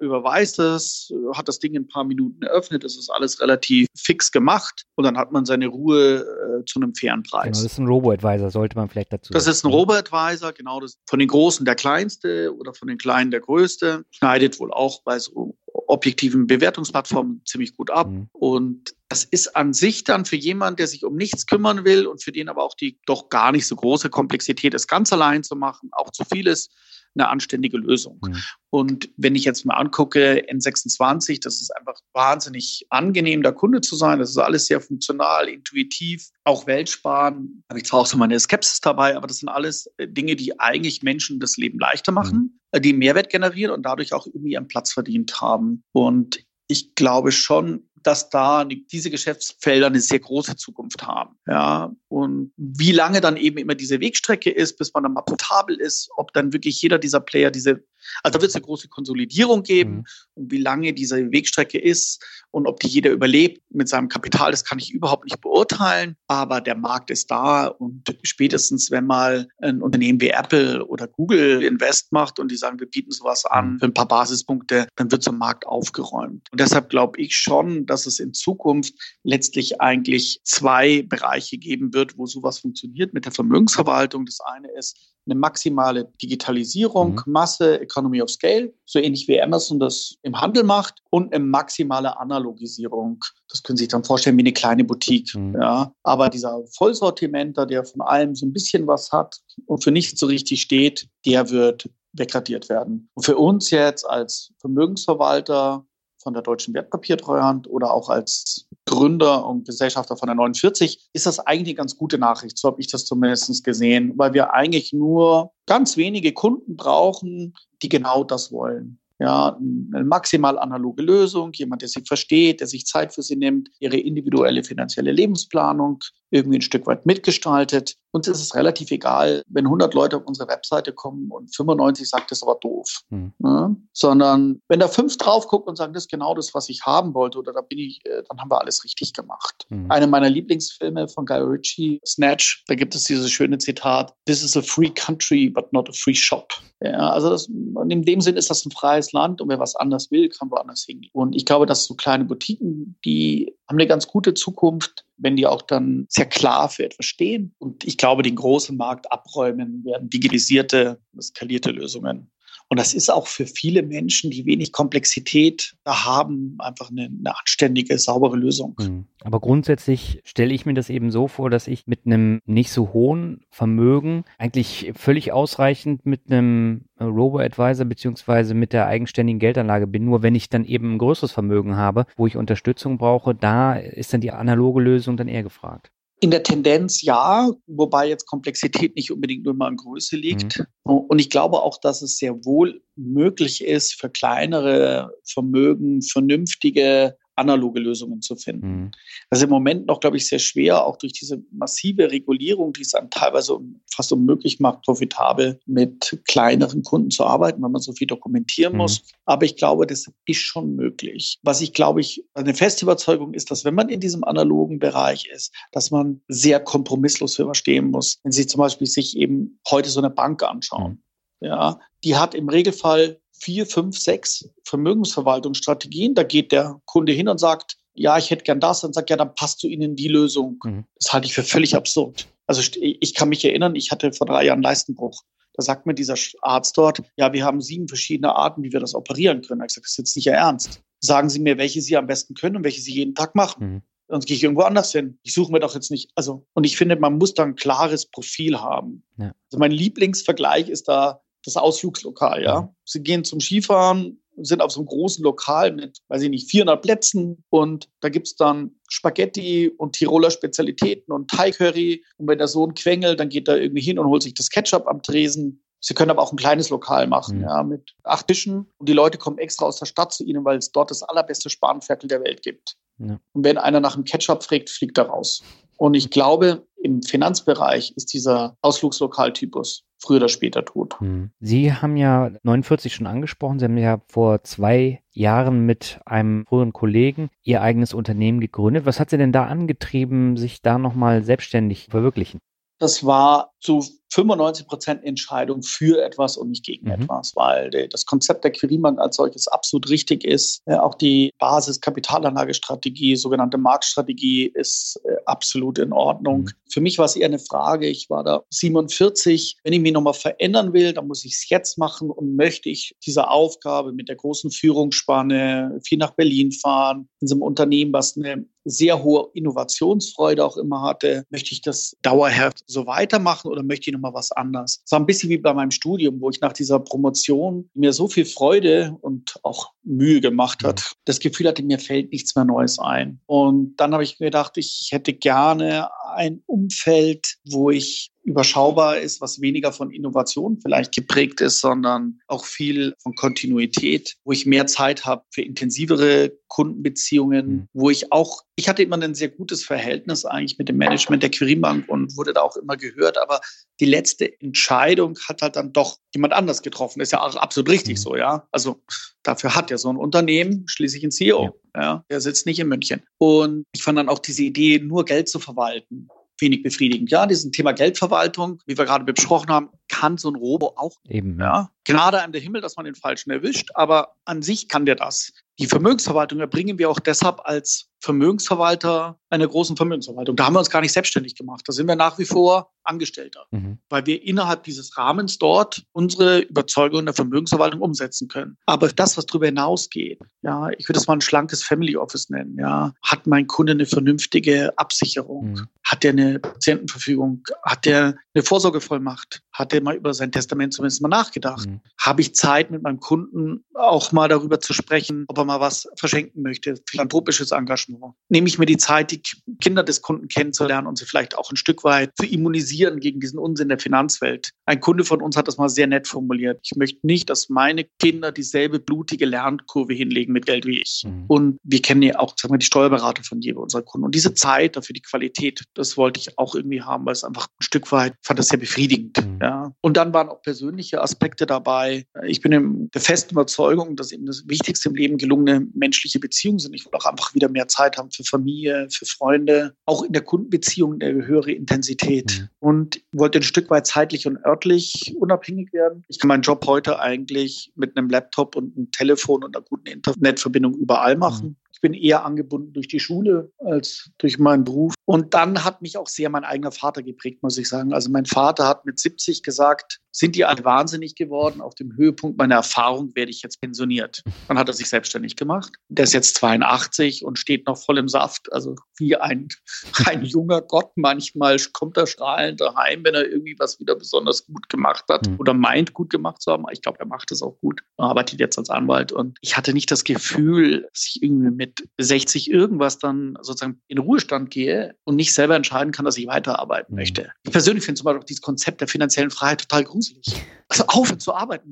überweist es, hat das Ding in ein paar Minuten eröffnet, es ist alles relativ fix gemacht und dann hat man seine Ruhe äh, zu einem fairen Preis. Genau, das ist ein Robo-Advisor, sollte man vielleicht dazu Das ist ein Robo-Advisor, genau. Das von den Großen der kleinste oder von den Kleinen der größte. Schneidet wohl auch bei so objektiven Bewertungsplattformen ziemlich gut ab. Mhm. Und das ist an sich dann für jemanden, der sich um nichts kümmern will und für den aber auch die doch gar nicht so große Komplexität ist, ganz allein zu machen, auch zu viel ist, eine anständige Lösung. Mhm. Und wenn ich jetzt mal angucke, N26, das ist einfach wahnsinnig angenehm, da Kunde zu sein. Das ist alles sehr funktional, intuitiv, auch Weltsparen. Da habe ich zwar auch so meine Skepsis dabei, aber das sind alles äh, Dinge, die eigentlich Menschen das Leben leichter machen, mhm. die Mehrwert generieren und dadurch auch irgendwie ihren Platz verdient haben. Und ich glaube schon, dass da diese Geschäftsfelder eine sehr große Zukunft haben. Ja, und wie lange dann eben immer diese Wegstrecke ist, bis man dann mal portabel ist, ob dann wirklich jeder dieser Player diese also da wird es eine große Konsolidierung geben. Mhm. Und wie lange diese Wegstrecke ist und ob die jeder überlebt mit seinem Kapital, das kann ich überhaupt nicht beurteilen. Aber der Markt ist da und spätestens, wenn mal ein Unternehmen wie Apple oder Google Invest macht und die sagen, wir bieten sowas an mhm. für ein paar Basispunkte, dann wird so ein Markt aufgeräumt. Und deshalb glaube ich schon, dass es in Zukunft letztlich eigentlich zwei Bereiche geben wird, wo sowas funktioniert mit der Vermögensverwaltung. Das eine ist eine maximale Digitalisierung, mhm. Masse, Economy of Scale, so ähnlich wie Amazon das im Handel macht, und eine maximale Analogisierung. Das können Sie sich dann vorstellen wie eine kleine Boutique. Mhm. Ja. Aber dieser Vollsortimenter, der von allem so ein bisschen was hat und für nichts so richtig steht, der wird wegradiert werden. Und für uns jetzt als Vermögensverwalter von der Deutschen Wertpapiertreuhand oder auch als Gründer und Gesellschafter von der 49, ist das eigentlich eine ganz gute Nachricht. So habe ich das zumindest gesehen, weil wir eigentlich nur ganz wenige Kunden brauchen, die genau das wollen. Ja, eine maximal analoge Lösung, jemand, der sie versteht, der sich Zeit für sie nimmt, ihre individuelle finanzielle Lebensplanung irgendwie ein Stück weit mitgestaltet. Uns ist es relativ egal, wenn 100 Leute auf unsere Webseite kommen und 95 sagt, das ist aber doof. Hm. Ne? Sondern wenn da fünf drauf gucken und sagen, das ist genau das, was ich haben wollte oder da bin ich, äh, dann haben wir alles richtig gemacht. Hm. Eine meiner Lieblingsfilme von Guy Ritchie, Snatch, da gibt es dieses schöne Zitat, This is a free country, but not a free shop. Ja, also das, in dem Sinn ist das ein freies Land und wer was anders will, kann woanders hingehen. Und ich glaube, dass so kleine Boutiquen, die haben eine ganz gute Zukunft, wenn die auch dann sehr klar für etwas stehen. Und ich glaube, den großen Markt abräumen werden digitalisierte, skalierte Lösungen. Und das ist auch für viele Menschen, die wenig Komplexität haben, einfach eine, eine anständige, saubere Lösung. Mhm. Aber grundsätzlich stelle ich mir das eben so vor, dass ich mit einem nicht so hohen Vermögen eigentlich völlig ausreichend mit einem Robo-Advisor beziehungsweise mit der eigenständigen Geldanlage bin. Nur wenn ich dann eben ein größeres Vermögen habe, wo ich Unterstützung brauche, da ist dann die analoge Lösung dann eher gefragt. In der Tendenz ja, wobei jetzt Komplexität nicht unbedingt nur mal in Größe liegt. Mhm. Und ich glaube auch, dass es sehr wohl möglich ist, für kleinere Vermögen vernünftige analoge Lösungen zu finden. Mhm. Das ist im Moment noch, glaube ich, sehr schwer, auch durch diese massive Regulierung, die es dann teilweise fast unmöglich macht, profitabel mit kleineren Kunden zu arbeiten, weil man so viel dokumentieren mhm. muss. Aber ich glaube, das ist schon möglich. Was ich glaube ich, eine feste Überzeugung ist, dass wenn man in diesem analogen Bereich ist, dass man sehr kompromisslos für was stehen muss. Wenn Sie zum Beispiel sich eben heute so eine Bank anschauen. Mhm. Ja, die hat im Regelfall vier, fünf, sechs Vermögensverwaltungsstrategien. Da geht der Kunde hin und sagt, ja, ich hätte gern das, und sagt, ja, dann passt zu Ihnen die Lösung. Mhm. Das halte ich für völlig absurd. Also ich kann mich erinnern, ich hatte vor drei Jahren Leistenbruch. Da sagt mir dieser Arzt dort, ja, wir haben sieben verschiedene Arten, wie wir das operieren können. Ich sage, das ist jetzt nicht Ihr Ernst. Sagen Sie mir, welche Sie am besten können und welche Sie jeden Tag machen. Mhm. sonst gehe ich irgendwo anders hin. Ich suche mir doch jetzt nicht, also, und ich finde, man muss da ein klares Profil haben. Ja. Also mein Lieblingsvergleich ist da das Ausflugslokal, ja. Sie gehen zum Skifahren, sind auf so einem großen Lokal mit, weiß ich nicht, 400 Plätzen und da gibt es dann Spaghetti und Tiroler Spezialitäten und Thai-Curry und wenn der Sohn quengelt, dann geht er irgendwie hin und holt sich das Ketchup am Tresen. Sie können aber auch ein kleines Lokal machen, mhm. ja, mit acht Tischen und die Leute kommen extra aus der Stadt zu ihnen, weil es dort das allerbeste Spanferkel der Welt gibt. Ja. Und wenn einer nach dem Ketchup fragt, fliegt er raus. Und ich glaube, im Finanzbereich ist dieser Ausflugslokaltypus früher oder später tot. Hm. Sie haben ja 49 schon angesprochen. Sie haben ja vor zwei Jahren mit einem früheren Kollegen Ihr eigenes Unternehmen gegründet. Was hat Sie denn da angetrieben, sich da nochmal selbstständig zu verwirklichen? Das war zu 95 Prozent Entscheidung für etwas und nicht gegen mhm. etwas, weil das Konzept der Quirinbank als solches absolut richtig ist. Auch die Basis-Kapitalanlagestrategie, sogenannte Marktstrategie, ist äh, absolut in Ordnung. Mhm. Für mich war es eher eine Frage. Ich war da 47. Wenn ich mich nochmal verändern will, dann muss ich es jetzt machen und möchte ich diese Aufgabe mit der großen Führungsspanne viel nach Berlin fahren, in so einem Unternehmen, was eine sehr hohe Innovationsfreude auch immer hatte, möchte ich das dauerhaft so weitermachen oder möchte ich nochmal was anderes? Es war ein bisschen wie bei meinem Studium, wo ich nach dieser Promotion mir so viel Freude und auch Mühe gemacht hat, das Gefühl hatte, mir fällt nichts mehr Neues ein. Und dann habe ich mir gedacht, ich hätte gerne ein Umfeld, wo ich überschaubar ist, was weniger von Innovation vielleicht geprägt ist, sondern auch viel von Kontinuität, wo ich mehr Zeit habe für intensivere Kundenbeziehungen, mhm. wo ich auch, ich hatte immer ein sehr gutes Verhältnis eigentlich mit dem Management der Quirinbank und wurde da auch immer gehört, aber die letzte Entscheidung hat halt dann doch jemand anders getroffen. ist ja auch absolut richtig mhm. so, ja. Also dafür hat ja so ein Unternehmen schließlich ein CEO. Ja. ja. Der sitzt nicht in München. Und ich fand dann auch diese Idee, nur Geld zu verwalten, wenig befriedigend. Ja, dieses Thema Geldverwaltung, wie wir gerade besprochen haben, kann so ein Robo auch. Eben. Ja. Gnade an der Himmel, dass man den Falschen erwischt, aber an sich kann der das. Die Vermögensverwaltung erbringen wir auch deshalb als Vermögensverwalter einer großen Vermögensverwaltung. Da haben wir uns gar nicht selbstständig gemacht. Da sind wir nach wie vor Angestellter, mhm. weil wir innerhalb dieses Rahmens dort unsere Überzeugung der Vermögensverwaltung umsetzen können. Aber das, was darüber hinausgeht, ja, ich würde es mal ein schlankes Family Office nennen, ja, hat mein Kunde eine vernünftige Absicherung? Mhm. Hat er eine Patientenverfügung? Hat er eine Vorsorgevollmacht? Hat er mal über sein Testament zumindest mal nachgedacht? Mhm. Habe ich Zeit mit meinem Kunden auch mal darüber zu sprechen, ob er mal was verschenken möchte? Philanthropisches Engagement. Nehme ich mir die Zeit, die Kinder des Kunden kennenzulernen und sie vielleicht auch ein Stück weit zu immunisieren gegen diesen Unsinn der Finanzwelt. Ein Kunde von uns hat das mal sehr nett formuliert. Ich möchte nicht, dass meine Kinder dieselbe blutige Lernkurve hinlegen mit Geld wie ich. Mhm. Und wir kennen ja auch sagen wir, die Steuerberater von jedem unserer Kunden. Und diese Zeit dafür, die Qualität, das wollte ich auch irgendwie haben, weil es einfach ein Stück weit, fand das sehr befriedigend. Mhm. Ja. Und dann waren auch persönliche Aspekte dabei. Ich bin der festen Überzeugung, dass eben das Wichtigste im Leben gelungene menschliche Beziehungen sind. Ich will auch einfach wieder mehr Zeit haben für Familie, für Freunde, auch in der Kundenbeziehung eine höhere Intensität. Mhm. Und wollte ein Stück weit zeitlich und örtlich unabhängig werden. Ich kann meinen Job heute eigentlich mit einem Laptop und einem Telefon und einer guten Internetverbindung überall machen. Mhm. Ich bin eher angebunden durch die Schule als durch meinen Beruf. Und dann hat mich auch sehr mein eigener Vater geprägt, muss ich sagen. Also mein Vater hat mit 70 gesagt, sind die alle wahnsinnig geworden? Auf dem Höhepunkt meiner Erfahrung werde ich jetzt pensioniert. Dann hat er sich selbstständig gemacht. Der ist jetzt 82 und steht noch voll im Saft. Also wie ein, ein junger Gott. Manchmal kommt er strahlend daheim, wenn er irgendwie was wieder besonders gut gemacht hat mhm. oder meint, gut gemacht zu haben. Ich glaube, er macht es auch gut. Er arbeitet jetzt als Anwalt. Und ich hatte nicht das Gefühl, dass ich irgendwie mit mit 60 irgendwas dann sozusagen in Ruhestand gehe und nicht selber entscheiden kann, dass ich weiterarbeiten mhm. möchte. Ich persönlich finde zum Beispiel auch dieses Konzept der finanziellen Freiheit total gruselig. Also aufhören zu arbeiten.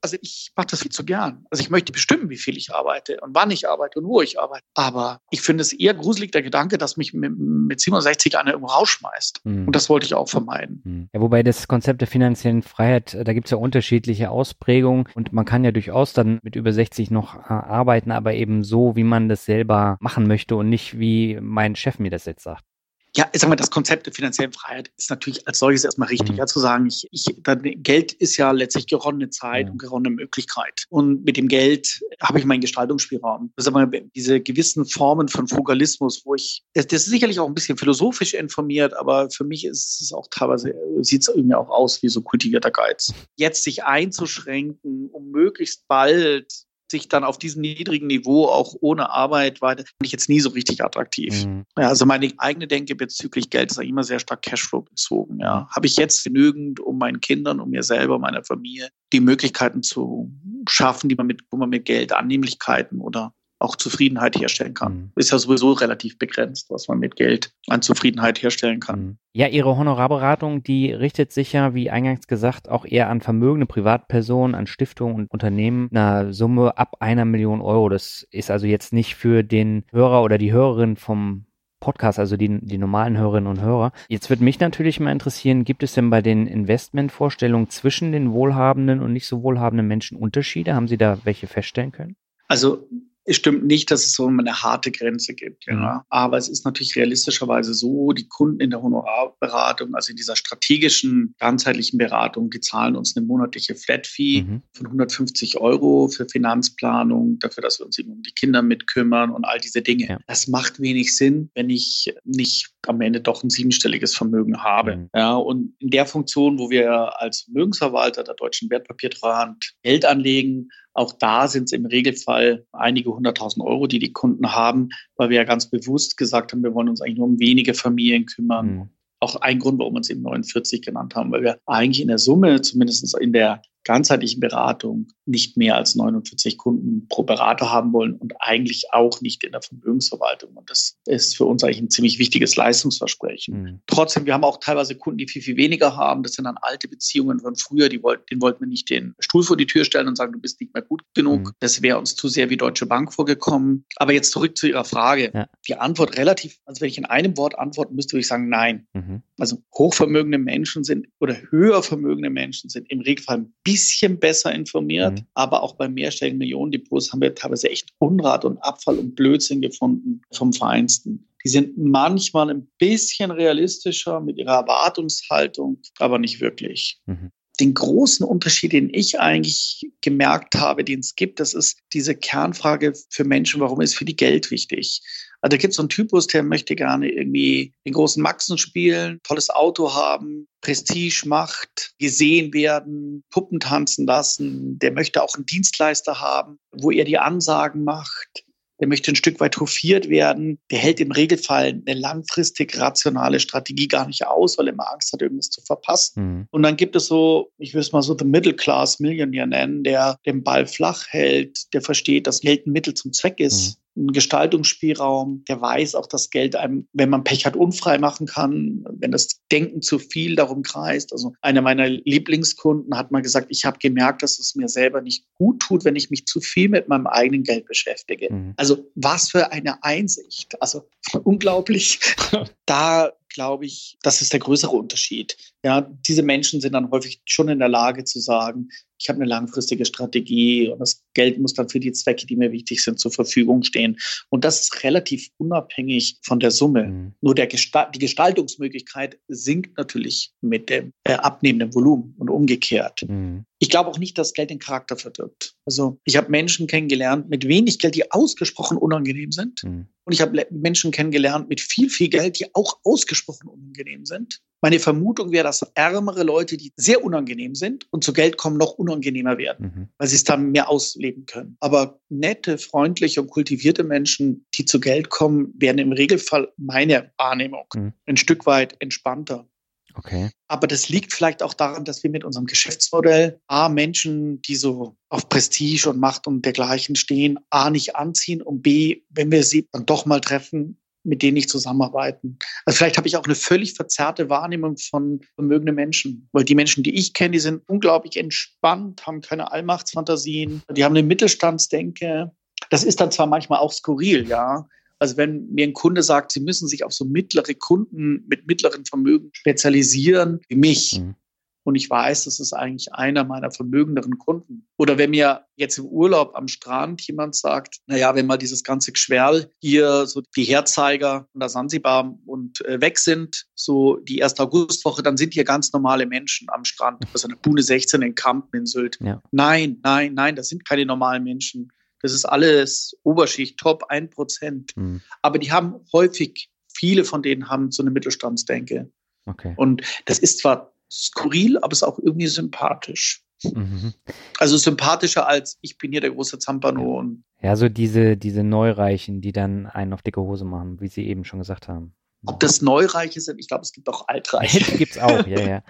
Also ich mache das viel zu gern. Also ich möchte bestimmen, wie viel ich arbeite und wann ich arbeite und wo ich arbeite. Aber ich finde es eher gruselig, der Gedanke, dass mich mit, mit 67 einer irgendwo rausschmeißt. Mhm. Und das wollte ich auch vermeiden. Mhm. Ja, wobei das Konzept der finanziellen Freiheit, da gibt es ja unterschiedliche Ausprägungen und man kann ja durchaus dann mit über 60 noch äh, arbeiten, aber eben so, wie man das selber machen möchte und nicht wie mein Chef mir das jetzt sagt ja, ich sag mal, das Konzept der finanziellen Freiheit ist natürlich als solches erstmal richtig. Mhm. Ja, zu sagen, ich, ich, dann, Geld ist ja letztlich geronnene Zeit mhm. und geronnene Möglichkeit. Und mit dem Geld habe ich meinen Gestaltungsspielraum. Ist aber diese gewissen Formen von Frugalismus, wo ich, das, das ist sicherlich auch ein bisschen philosophisch informiert, aber für mich ist es auch teilweise, sieht es irgendwie auch aus wie so kultivierter Geiz. Jetzt sich einzuschränken, um möglichst bald sich dann auf diesem niedrigen Niveau auch ohne Arbeit weiter, fand ich jetzt nie so richtig attraktiv. Mhm. Ja, also meine eigene Denke bezüglich Geld ist immer sehr stark Cashflow bezogen. Ja. Habe ich jetzt genügend, um meinen Kindern, um mir selber, meiner Familie die Möglichkeiten zu schaffen, die man mit, wo man mit Geld Annehmlichkeiten oder auch Zufriedenheit herstellen kann. Mhm. Ist ja sowieso relativ begrenzt, was man mit Geld an Zufriedenheit herstellen kann. Mhm. Ja, Ihre Honorarberatung, die richtet sich ja, wie eingangs gesagt, auch eher an vermögende Privatpersonen, an Stiftungen und Unternehmen, einer Summe ab einer Million Euro. Das ist also jetzt nicht für den Hörer oder die Hörerin vom Podcast, also die, die normalen Hörerinnen und Hörer. Jetzt würde mich natürlich mal interessieren, gibt es denn bei den Investmentvorstellungen zwischen den wohlhabenden und nicht so wohlhabenden Menschen Unterschiede? Haben Sie da welche feststellen können? Also es stimmt nicht, dass es so eine harte Grenze gibt. Ja. Mhm. Aber es ist natürlich realistischerweise so, die Kunden in der Honorarberatung, also in dieser strategischen, ganzheitlichen Beratung, die zahlen uns eine monatliche Flat-Fee mhm. von 150 Euro für Finanzplanung, dafür, dass wir uns eben um die Kinder mitkümmern und all diese Dinge. Ja. Das macht wenig Sinn, wenn ich nicht am Ende doch ein siebenstelliges Vermögen habe. Mhm. Ja, und in der Funktion, wo wir als Vermögensverwalter der Deutschen Wertpapiertrahand Geld anlegen, auch da sind es im Regelfall einige hunderttausend Euro, die die Kunden haben, weil wir ja ganz bewusst gesagt haben, wir wollen uns eigentlich nur um wenige Familien kümmern. Mhm. Auch ein Grund, warum wir uns eben 49 genannt haben, weil wir eigentlich in der Summe, zumindest in der ganzheitlichen Beratung nicht mehr als 49 Kunden pro Berater haben wollen und eigentlich auch nicht in der Vermögensverwaltung. Und das ist für uns eigentlich ein ziemlich wichtiges Leistungsversprechen. Mhm. Trotzdem, wir haben auch teilweise Kunden, die viel, viel weniger haben. Das sind dann alte Beziehungen von früher, die wollten, den wollten wir nicht den Stuhl vor die Tür stellen und sagen, du bist nicht mehr gut genug. Mhm. Das wäre uns zu sehr wie Deutsche Bank vorgekommen. Aber jetzt zurück zu Ihrer Frage. Ja. Die Antwort relativ, also wenn ich in einem Wort antworten müsste, würde ich sagen, nein. Mhm. Also hochvermögende Menschen sind oder höher vermögende Menschen sind im Regelfall ein bisschen bisschen besser informiert, mhm. aber auch bei mehrstelligen Millionendepots haben wir teilweise echt Unrat und Abfall und Blödsinn gefunden vom Feinsten. Die sind manchmal ein bisschen realistischer mit ihrer Erwartungshaltung, aber nicht wirklich. Mhm den großen Unterschied, den ich eigentlich gemerkt habe, den es gibt, das ist diese Kernfrage für Menschen, warum ist für die Geld wichtig? Also da gibt es so einen Typus, der möchte gerne irgendwie den großen Maxen spielen, tolles Auto haben, Prestige macht, gesehen werden, Puppen tanzen lassen. Der möchte auch einen Dienstleister haben, wo er die Ansagen macht. Der möchte ein Stück weit hofiert werden. Der hält im Regelfall eine langfristig rationale Strategie gar nicht aus, weil er immer Angst hat, irgendwas zu verpassen. Mhm. Und dann gibt es so, ich will es mal so The Middle Class Millionaire nennen, der den Ball flach hält, der versteht, dass Geld ein Mittel zum Zweck ist. Mhm einen Gestaltungsspielraum, der weiß auch, dass Geld einem, wenn man Pech hat, unfrei machen kann, wenn das Denken zu viel darum kreist. Also einer meiner Lieblingskunden hat mal gesagt, ich habe gemerkt, dass es mir selber nicht gut tut, wenn ich mich zu viel mit meinem eigenen Geld beschäftige. Mhm. Also was für eine Einsicht. Also unglaublich. da glaube ich, das ist der größere Unterschied. Ja, diese Menschen sind dann häufig schon in der Lage zu sagen, ich habe eine langfristige Strategie und das Geld muss dann für die Zwecke, die mir wichtig sind, zur Verfügung stehen. Und das ist relativ unabhängig von der Summe. Mhm. Nur der Gestalt, die Gestaltungsmöglichkeit sinkt natürlich mit dem äh, abnehmenden Volumen und umgekehrt. Mhm. Ich glaube auch nicht, dass Geld den Charakter verdirbt. Also ich habe Menschen kennengelernt mit wenig Geld, die ausgesprochen unangenehm sind. Mhm. Und ich habe Menschen kennengelernt mit viel, viel Geld, die auch ausgesprochen unangenehm sind. Meine Vermutung wäre, dass ärmere Leute, die sehr unangenehm sind und zu Geld kommen, noch unangenehmer werden, mhm. weil sie es dann mehr ausleben können. Aber nette, freundliche und kultivierte Menschen, die zu Geld kommen, werden im Regelfall meine Wahrnehmung mhm. ein Stück weit entspannter. Okay. Aber das liegt vielleicht auch daran, dass wir mit unserem Geschäftsmodell A, Menschen, die so auf Prestige und Macht und dergleichen stehen, A, nicht anziehen und B, wenn wir sie dann doch mal treffen, mit denen ich zusammenarbeiten. Also vielleicht habe ich auch eine völlig verzerrte Wahrnehmung von vermögenden Menschen, weil die Menschen, die ich kenne, die sind unglaublich entspannt, haben keine Allmachtsfantasien, die haben eine Mittelstandsdenke. Das ist dann zwar manchmal auch skurril, ja. Also wenn mir ein Kunde sagt, sie müssen sich auf so mittlere Kunden mit mittleren Vermögen spezialisieren, wie mich, mhm und ich weiß, das ist eigentlich einer meiner vermögenderen Kunden. Oder wenn mir jetzt im Urlaub am Strand jemand sagt, naja, wenn mal dieses ganze Geschwerl hier, so die Herzeiger und der Sansibar und äh, weg sind, so die erste Augustwoche, dann sind hier ganz normale Menschen am Strand. Also eine Bune 16 in Kampen in Sylt. Ja. Nein, nein, nein, das sind keine normalen Menschen. Das ist alles Oberschicht, Top 1%. Mhm. Aber die haben häufig, viele von denen haben so eine Mittelstandsdenke. Okay. Und das ist zwar skurril, aber es ist auch irgendwie sympathisch. Mhm. Also sympathischer als ich bin hier der große Zampano. Und ja, so diese, diese Neureichen, die dann einen auf dicke Hose machen, wie Sie eben schon gesagt haben. Ob das Neureiche sind, ich glaube, es gibt auch Altreiche. die gibt es auch, ja, ja.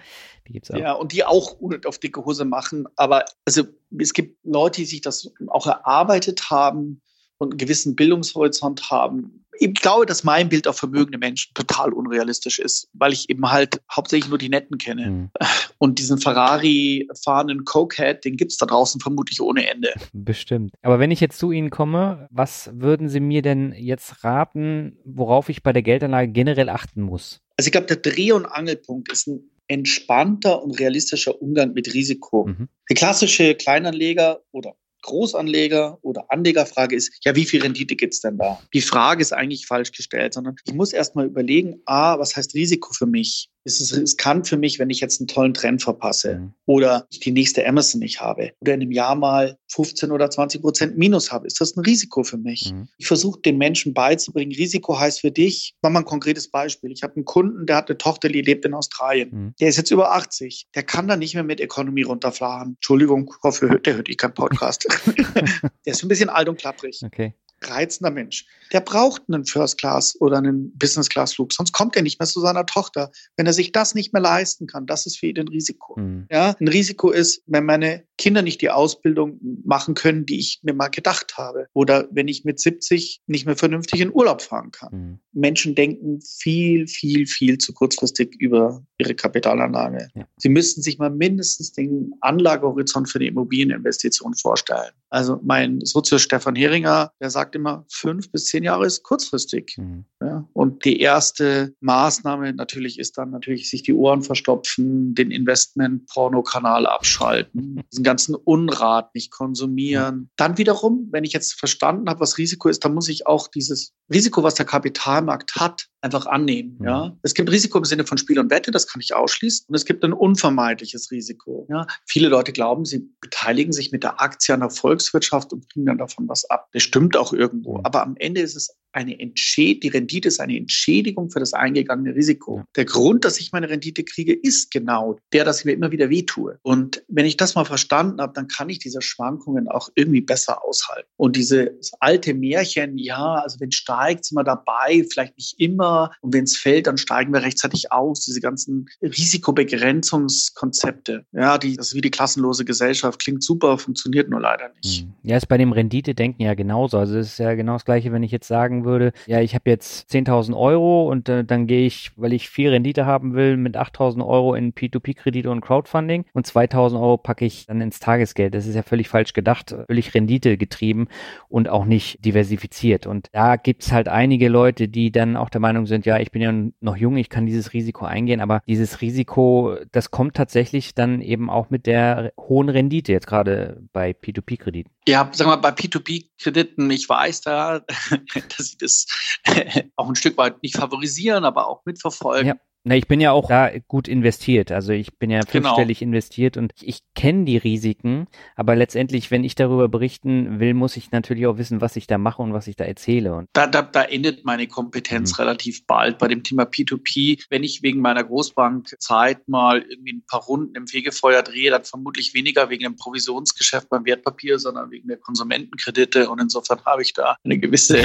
Die gibt's auch. Ja, und die auch auf dicke Hose machen. Aber also es gibt Leute, die sich das auch erarbeitet haben und einen gewissen Bildungshorizont haben, ich glaube, dass mein Bild auf vermögende Menschen total unrealistisch ist, weil ich eben halt hauptsächlich nur die Netten kenne. Mhm. Und diesen Ferrari fahrenden Cokehead, den gibt es da draußen vermutlich ohne Ende. Bestimmt. Aber wenn ich jetzt zu Ihnen komme, was würden Sie mir denn jetzt raten, worauf ich bei der Geldanlage generell achten muss? Also ich glaube, der Dreh- und Angelpunkt ist ein entspannter und realistischer Umgang mit Risiko. Mhm. Der klassische Kleinanleger oder Großanleger oder Anlegerfrage ist, ja, wie viel Rendite gibt es denn da? Die Frage ist eigentlich falsch gestellt, sondern ich muss erst mal überlegen, a, was heißt Risiko für mich? ist es riskant für mich, wenn ich jetzt einen tollen Trend verpasse mhm. oder ich die nächste Amazon nicht habe oder in einem Jahr mal 15 oder 20 Prozent Minus habe. Ist das ein Risiko für mich? Mhm. Ich versuche den Menschen beizubringen, Risiko heißt für dich, mach mal ein konkretes Beispiel. Ich habe einen Kunden, der hat eine Tochter, die lebt in Australien. Mhm. Der ist jetzt über 80. Der kann da nicht mehr mit Ökonomie runterfahren. Entschuldigung, hoffe, der hört ich keinen Podcast. der ist ein bisschen alt und klapprig. Okay reizender Mensch. Der braucht einen First Class oder einen Business Class Flug, sonst kommt er nicht mehr zu seiner Tochter. Wenn er sich das nicht mehr leisten kann, das ist für ihn ein Risiko. Mhm. Ja, ein Risiko ist, wenn meine Kinder nicht die Ausbildung machen können, die ich mir mal gedacht habe. Oder wenn ich mit 70 nicht mehr vernünftig in Urlaub fahren kann. Mhm. Menschen denken viel, viel, viel zu kurzfristig über ihre Kapitalanlage. Ja. Sie müssten sich mal mindestens den Anlagehorizont für die Immobilieninvestition vorstellen. Also mein Sozio Stefan Heringer, der sagt immer, fünf bis zehn Jahre ist kurzfristig. Mhm. Ja, und die erste Maßnahme natürlich ist dann natürlich sich die Ohren verstopfen, den Investment-Porno-Kanal abschalten, diesen ganzen Unrat nicht konsumieren. Dann wiederum, wenn ich jetzt verstanden habe, was Risiko ist, dann muss ich auch dieses Risiko, was der Kapitalmarkt hat, einfach annehmen. Mhm. Ja, es gibt Risiko im Sinne von Spiel und Wette, das kann ich ausschließen, und es gibt ein unvermeidliches Risiko. Ja, viele Leute glauben, sie beteiligen sich mit der Aktie an der Volkswirtschaft und kriegen dann davon was ab. Das stimmt auch irgendwo, aber am Ende ist es eine Entschädigung, die Rendite ist eine Entschädigung für das eingegangene Risiko. Der Grund, dass ich meine Rendite kriege, ist genau der, dass ich mir immer wieder wehtue. Und wenn ich das mal verstanden habe, dann kann ich diese Schwankungen auch irgendwie besser aushalten. Und dieses alte Märchen, ja, also wenn es steigt, sind wir dabei, vielleicht nicht immer. Und wenn es fällt, dann steigen wir rechtzeitig aus. Diese ganzen Risikobegrenzungskonzepte, ja, die, das ist wie die klassenlose Gesellschaft, klingt super, funktioniert nur leider nicht. Hm. Ja, ist bei dem Rendite-Denken ja genauso. Also es ist ja genau das Gleiche, wenn ich jetzt sagen würde, ja, ich habe jetzt 10.000 Euro und äh, dann gehe ich, weil ich viel Rendite haben will, mit 8.000 Euro in P2P-Kredite und Crowdfunding und 2.000 Euro packe ich dann ins Tagesgeld. Das ist ja völlig falsch gedacht, völlig Rendite getrieben und auch nicht diversifiziert. Und da gibt's halt einige Leute, die dann auch der Meinung sind, ja, ich bin ja noch jung, ich kann dieses Risiko eingehen, aber dieses Risiko, das kommt tatsächlich dann eben auch mit der hohen Rendite, jetzt gerade bei P2P-Krediten. Ja, sagen wir mal, bei P2P-Krediten, ich weiß da, dass sie das auch ein Stück weit nicht favorisieren, aber auch mitverfolgen. Ja. Na, ich bin ja auch da gut investiert. Also ich bin ja genau. fünfstellig genau. investiert und ich kenne die Risiken. Aber letztendlich, wenn ich darüber berichten will, muss ich natürlich auch wissen, was ich da mache und was ich da erzähle. Und da, da, da endet meine Kompetenz mhm. relativ bald bei dem Thema P2P. Wenn ich wegen meiner Großbankzeit mal irgendwie ein paar Runden im Fegefeuer drehe, dann vermutlich weniger wegen dem Provisionsgeschäft beim Wertpapier, sondern wegen der Konsumentenkredite. Und insofern habe ich da eine gewisse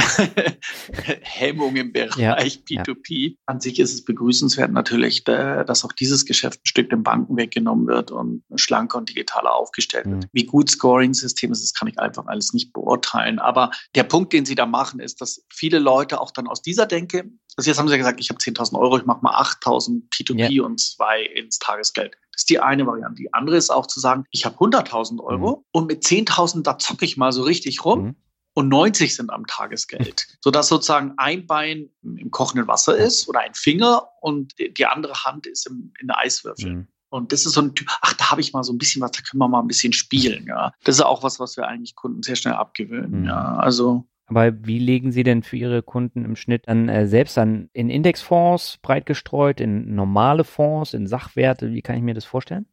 Hemmung im Bereich ja. P2P. Ja. An sich ist es begrüßenswert natürlich, äh, dass auch dieses Geschäft ein Stück den Banken weggenommen wird und schlanker und digitaler aufgestellt wird. Mhm. Wie gut Scoring-System ist, das kann ich einfach alles nicht beurteilen. Aber der Punkt, den Sie da machen, ist, dass viele Leute auch dann aus dieser Denke, also jetzt haben Sie ja gesagt, ich habe 10.000 Euro, ich mache mal 8.000 P2P ja. und zwei ins Tagesgeld. Das ist die eine Variante. Die andere ist auch zu sagen, ich habe 100.000 Euro mhm. und mit 10.000, da zocke ich mal so richtig rum. Mhm und 90 sind am Tagesgeld, sodass sozusagen ein Bein im kochenden Wasser ist oder ein Finger und die andere Hand ist im, in der Eiswürfel. Mhm. Und das ist so ein Typ, ach, da habe ich mal so ein bisschen was, da können wir mal ein bisschen spielen, ja. Das ist auch was, was wir eigentlich Kunden sehr schnell abgewöhnen, mhm. ja. Also. Aber wie legen Sie denn für Ihre Kunden im Schnitt dann äh, selbst an in Indexfonds breit gestreut, in normale Fonds, in Sachwerte? Wie kann ich mir das vorstellen?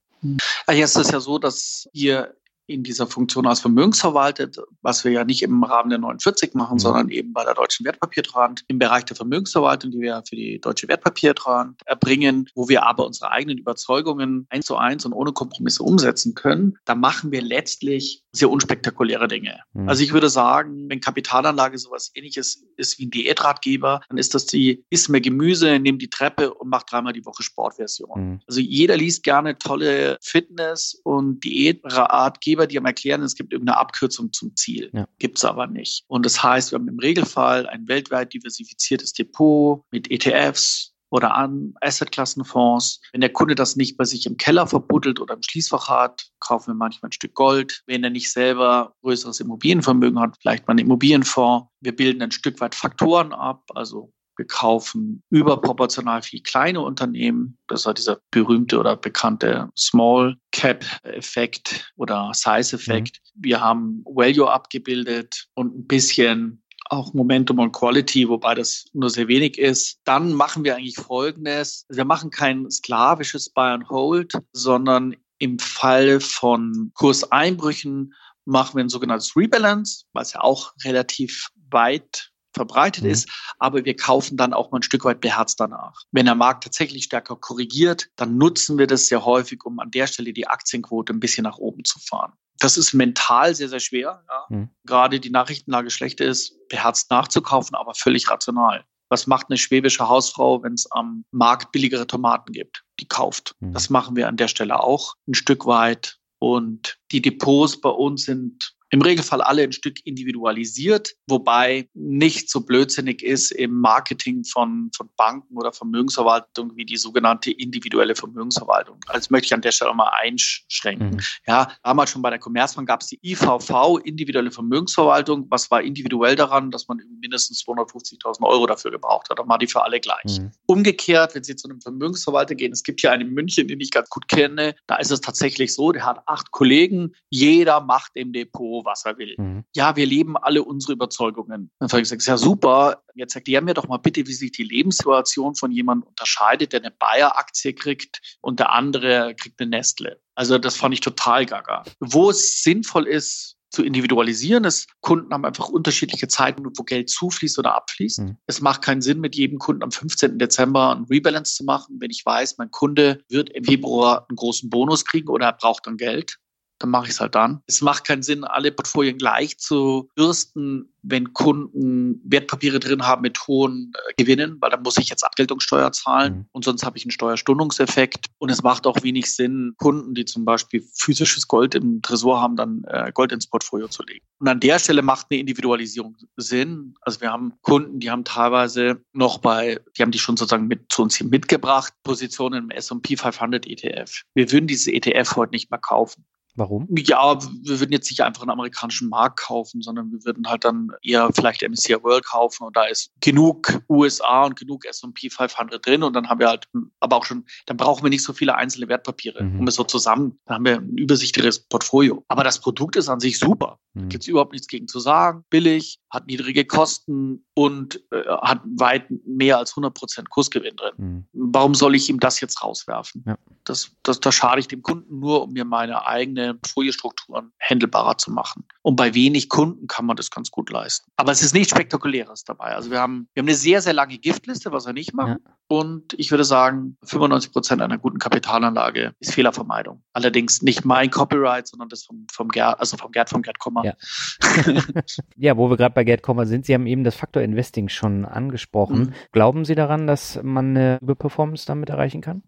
Also jetzt ist es ja so, dass ihr in dieser Funktion als Vermögensverwalter, was wir ja nicht im Rahmen der 49 machen, mhm. sondern eben bei der Deutschen Wertpapiertrand im Bereich der Vermögensverwaltung, die wir für die Deutsche Wertpapiertrand erbringen, wo wir aber unsere eigenen Überzeugungen eins zu eins und ohne Kompromisse umsetzen können. Da machen wir letztlich sehr unspektakuläre Dinge. Mhm. Also ich würde sagen, wenn Kapitalanlage sowas ähnliches ist wie ein Diätratgeber, dann ist das die, isst mehr Gemüse, nimm die Treppe und mach dreimal die Woche Sportversion. Mhm. Also jeder liest gerne tolle Fitness- und Diätratgeber, die am erklären, es gibt irgendeine Abkürzung zum Ziel. Ja. Gibt es aber nicht. Und das heißt, wir haben im Regelfall ein weltweit diversifiziertes Depot mit ETFs, oder an Assetklassenfonds. Wenn der Kunde das nicht bei sich im Keller verbuddelt oder im Schließfach hat, kaufen wir manchmal ein Stück Gold. Wenn er nicht selber größeres Immobilienvermögen hat, vielleicht mal einen Immobilienfonds. Wir bilden ein Stück weit Faktoren ab, also wir kaufen überproportional viel kleine Unternehmen. Das war dieser berühmte oder bekannte Small Cap Effekt oder Size Effekt. Mhm. Wir haben Value abgebildet und ein bisschen auch Momentum und Quality, wobei das nur sehr wenig ist. Dann machen wir eigentlich Folgendes. Wir machen kein sklavisches Buy and Hold, sondern im Fall von Kurseinbrüchen machen wir ein sogenanntes Rebalance, was ja auch relativ weit verbreitet mhm. ist, aber wir kaufen dann auch mal ein Stück weit beherzt danach. Wenn der Markt tatsächlich stärker korrigiert, dann nutzen wir das sehr häufig, um an der Stelle die Aktienquote ein bisschen nach oben zu fahren. Das ist mental sehr, sehr schwer. Ja. Mhm. Gerade die Nachrichtenlage schlecht ist, beherzt nachzukaufen, aber völlig rational. Was macht eine schwäbische Hausfrau, wenn es am Markt billigere Tomaten gibt? Die kauft. Mhm. Das machen wir an der Stelle auch ein Stück weit. Und die Depots bei uns sind im Regelfall alle ein Stück individualisiert, wobei nicht so blödsinnig ist im Marketing von, von Banken oder Vermögensverwaltung wie die sogenannte individuelle Vermögensverwaltung. Also möchte ich an der Stelle mal einschränken. Mhm. Ja, damals schon bei der Commerzbank gab es die IVV, individuelle Vermögensverwaltung. Was war individuell daran, dass man mindestens 250.000 Euro dafür gebraucht hat? Dann war die für alle gleich. Mhm. Umgekehrt, wenn Sie zu einem Vermögensverwalter gehen, es gibt hier einen in München, den ich ganz gut kenne, da ist es tatsächlich so, der hat acht Kollegen, jeder macht im Depot was er will. Mhm. Ja, wir leben alle unsere Überzeugungen. Dann habe ich gesagt, ja super, jetzt erklär mir doch mal bitte, wie sich die Lebenssituation von jemandem unterscheidet, der eine Bayer-Aktie kriegt und der andere kriegt eine Nestle. Also das fand ich total gaga. Wo es sinnvoll ist, zu individualisieren ist, Kunden haben einfach unterschiedliche Zeiten, wo Geld zufließt oder abfließt. Mhm. Es macht keinen Sinn, mit jedem Kunden am 15. Dezember ein Rebalance zu machen, wenn ich weiß, mein Kunde wird im Februar einen großen Bonus kriegen oder er braucht dann Geld dann mache ich es halt dann. Es macht keinen Sinn, alle Portfolien gleich zu bürsten, wenn Kunden Wertpapiere drin haben mit hohen äh, Gewinnen, weil dann muss ich jetzt Abgeltungssteuer zahlen mhm. und sonst habe ich einen Steuerstundungseffekt. Und es macht auch wenig Sinn, Kunden, die zum Beispiel physisches Gold im Tresor haben, dann äh, Gold ins Portfolio zu legen. Und an der Stelle macht eine Individualisierung Sinn. Also wir haben Kunden, die haben teilweise noch bei, die haben die schon sozusagen mit zu uns hier mitgebracht, Positionen im S&P 500 ETF. Wir würden diese ETF heute nicht mehr kaufen. Warum? Ja, wir würden jetzt nicht einfach einen amerikanischen Markt kaufen, sondern wir würden halt dann eher vielleicht MSCI World kaufen und da ist genug USA und genug S&P 500 drin und dann haben wir halt, aber auch schon, dann brauchen wir nicht so viele einzelne Wertpapiere, mhm. um es so zusammen, dann haben wir ein übersichtliches Portfolio. Aber das Produkt ist an sich super. Mhm. Da gibt es überhaupt nichts gegen zu sagen. Billig, hat niedrige Kosten und äh, hat weit mehr als 100 Prozent Kursgewinn drin. Mhm. Warum soll ich ihm das jetzt rauswerfen? Ja. Das, das, das schade ich dem Kunden nur, um mir meine eigene Portfoliostrukturen handelbarer zu machen. Und bei wenig Kunden kann man das ganz gut leisten. Aber es ist nichts Spektakuläres dabei. Also wir haben, wir haben eine sehr, sehr lange Giftliste, was wir nicht machen. Ja. Und ich würde sagen, 95 Prozent einer guten Kapitalanlage ist Fehlervermeidung. Allerdings nicht mein Copyright, sondern das vom, vom Gerd, also vom Gerd, vom Gerd Kommer. Ja. ja, wo wir gerade bei Gerd Kommer sind, Sie haben eben das Faktor Investing schon angesprochen. Mhm. Glauben Sie daran, dass man eine Überperformance damit erreichen kann?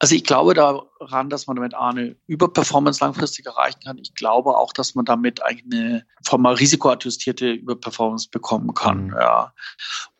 Also ich glaube daran, dass man damit eine Überperformance langfristig erreichen kann. Ich glaube auch, dass man damit eine formal risikoadjustierte Überperformance bekommen kann. Mhm. Ja.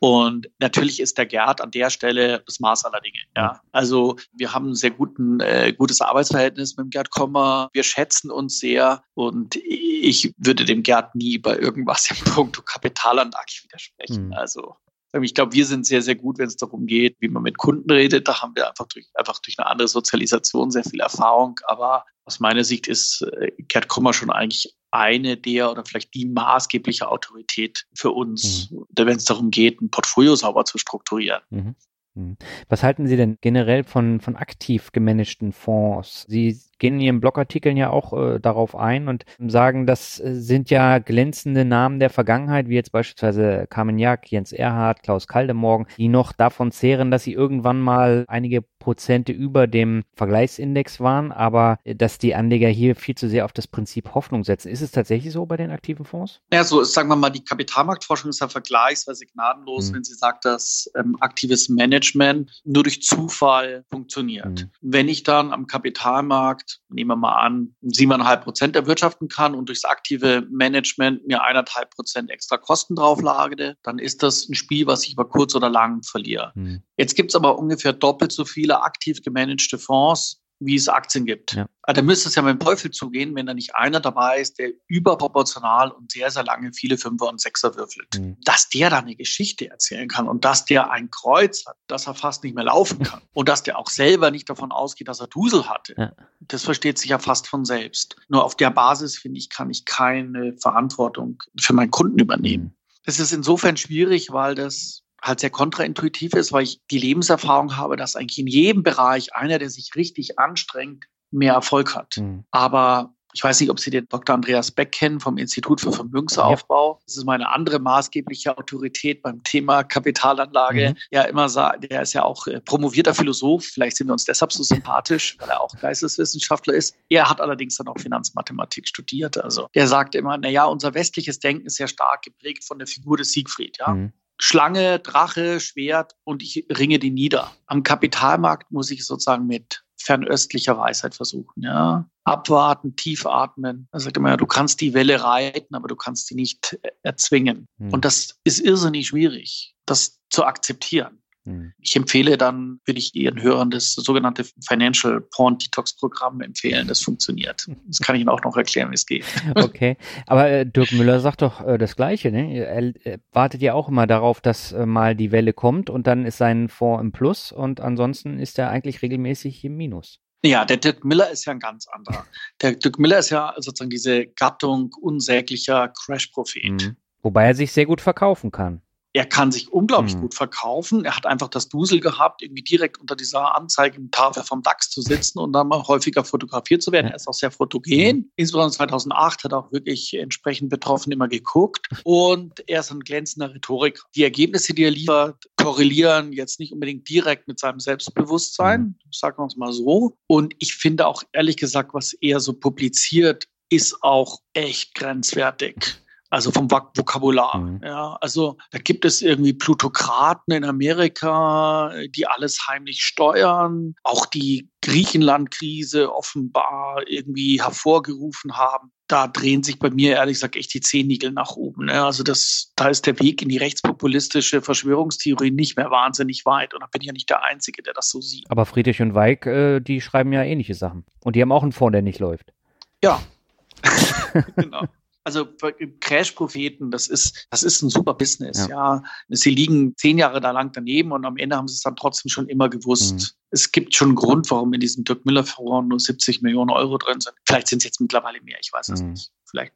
Und natürlich ist der Gerd an der Stelle das Maß aller Dinge. Ja. Also wir haben ein sehr guten, äh, gutes Arbeitsverhältnis mit dem Gerd Kommer. Wir schätzen uns sehr und ich würde dem Gerd nie bei irgendwas im Punkt Kapitalanlage widersprechen. Mhm. Also ich glaube, wir sind sehr, sehr gut, wenn es darum geht, wie man mit Kunden redet. Da haben wir einfach durch, einfach durch eine andere Sozialisation sehr viel Erfahrung. Aber aus meiner Sicht ist äh, Gerd Kommer schon eigentlich eine der oder vielleicht die maßgebliche Autorität für uns, mhm. wenn es darum geht, ein Portfolio sauber zu strukturieren. Mhm. Hm. Was halten Sie denn generell von, von aktiv gemanagten Fonds? Sie gehen in Ihren Blogartikeln ja auch äh, darauf ein und sagen, das äh, sind ja glänzende Namen der Vergangenheit, wie jetzt beispielsweise Carmen Jack, Jens Erhardt, Klaus Kaldemorgen, die noch davon zehren, dass sie irgendwann mal einige Prozente über dem Vergleichsindex waren, aber äh, dass die Anleger hier viel zu sehr auf das Prinzip Hoffnung setzen. Ist es tatsächlich so bei den aktiven Fonds? Ja, so sagen wir mal, die Kapitalmarktforschung ist ja vergleichsweise gnadenlos, mhm. wenn sie sagt, dass ähm, aktives Management nur durch Zufall funktioniert. Mhm. Wenn ich dann am Kapitalmarkt nehmen wir mal an, siebeneinhalb Prozent erwirtschaften kann und durchs aktive Management mir eineinhalb Prozent extra Kosten drauflage, dann ist das ein Spiel, was ich über kurz oder lang verliere. Mhm. Jetzt gibt es aber ungefähr doppelt so viele aktiv gemanagte Fonds wie es Aktien gibt. Ja. Also da müsste es ja mit dem Teufel zugehen, wenn da nicht einer dabei ist, der überproportional und sehr, sehr lange viele Fünfer und Sechser würfelt. Mhm. Dass der da eine Geschichte erzählen kann und dass der ein Kreuz hat, dass er fast nicht mehr laufen kann und dass der auch selber nicht davon ausgeht, dass er Dusel hatte. Ja. Das versteht sich ja fast von selbst. Nur auf der Basis, finde ich, kann ich keine Verantwortung für meinen Kunden übernehmen. Mhm. Das ist insofern schwierig, weil das halt sehr kontraintuitiv ist, weil ich die Lebenserfahrung habe, dass eigentlich in jedem Bereich einer, der sich richtig anstrengt, mehr Erfolg hat. Mhm. Aber ich weiß nicht, ob Sie den Dr. Andreas Beck kennen vom Institut für Vermögensaufbau. Das ist meine andere maßgebliche Autorität beim Thema Kapitalanlage. Mhm. Ja, immer sagt, der ist ja auch äh, promovierter Philosoph. Vielleicht sind wir uns deshalb so sympathisch, weil er auch Geisteswissenschaftler ist. Er hat allerdings dann auch Finanzmathematik studiert. Also er sagt immer, na ja, unser westliches Denken ist sehr stark geprägt von der Figur des Siegfried. Ja, mhm. Schlange, Drache, Schwert und ich ringe die nieder. Am Kapitalmarkt muss ich sozusagen mit fernöstlicher Weisheit versuchen. Ja? Abwarten, tief atmen. Er sagt immer, du kannst die Welle reiten, aber du kannst sie nicht erzwingen. Hm. Und das ist irrsinnig schwierig, das zu akzeptieren. Hm. Ich empfehle dann, würde ich Ihren Hörern das sogenannte Financial Porn Detox Programm empfehlen. Das funktioniert. Das kann ich Ihnen auch noch erklären, wie es geht. Okay, aber äh, Dirk Müller sagt doch äh, das Gleiche. Ne? Er, er, wartet ja auch immer darauf, dass äh, mal die Welle kommt und dann ist sein Fonds im Plus und ansonsten ist er eigentlich regelmäßig im Minus. Ja, der Dirk Miller ist ja ein ganz anderer. Der Dirk Miller ist ja sozusagen diese Gattung unsäglicher Crash-Prophet. Mhm. Wobei er sich sehr gut verkaufen kann er kann sich unglaublich mhm. gut verkaufen. Er hat einfach das Dusel gehabt, irgendwie direkt unter dieser Anzeigentafel vom DAX zu sitzen und dann mal häufiger fotografiert zu werden. Er ist auch sehr fotogen. Insbesondere 2008 hat er auch wirklich entsprechend betroffen immer geguckt. Und er ist ein glänzender Rhetoriker. Die Ergebnisse, die er liefert, korrelieren jetzt nicht unbedingt direkt mit seinem Selbstbewusstsein, mhm. sagen wir es mal so. Und ich finde auch ehrlich gesagt, was er so publiziert, ist auch echt grenzwertig. Also vom Vokabular. Mhm. Ja, also da gibt es irgendwie Plutokraten in Amerika, die alles heimlich steuern, auch die Griechenland-Krise offenbar irgendwie hervorgerufen haben. Da drehen sich bei mir ehrlich gesagt echt die Zehennigel nach oben. Ne? Also das, da ist der Weg in die rechtspopulistische Verschwörungstheorie nicht mehr wahnsinnig weit. Und da bin ich ja nicht der Einzige, der das so sieht. Aber Friedrich und Weig, äh, die schreiben ja ähnliche Sachen. Und die haben auch einen Fonds, der nicht läuft. Ja. genau also Crash-Propheten, das ist, das ist ein super Business, ja. ja. Sie liegen zehn Jahre da lang daneben und am Ende haben sie es dann trotzdem schon immer gewusst. Mhm. Es gibt schon einen Grund, warum in diesem Dirk Müller-Fonds nur 70 Millionen Euro drin sind. Vielleicht sind es jetzt mittlerweile mehr, ich weiß es mhm. nicht. Vielleicht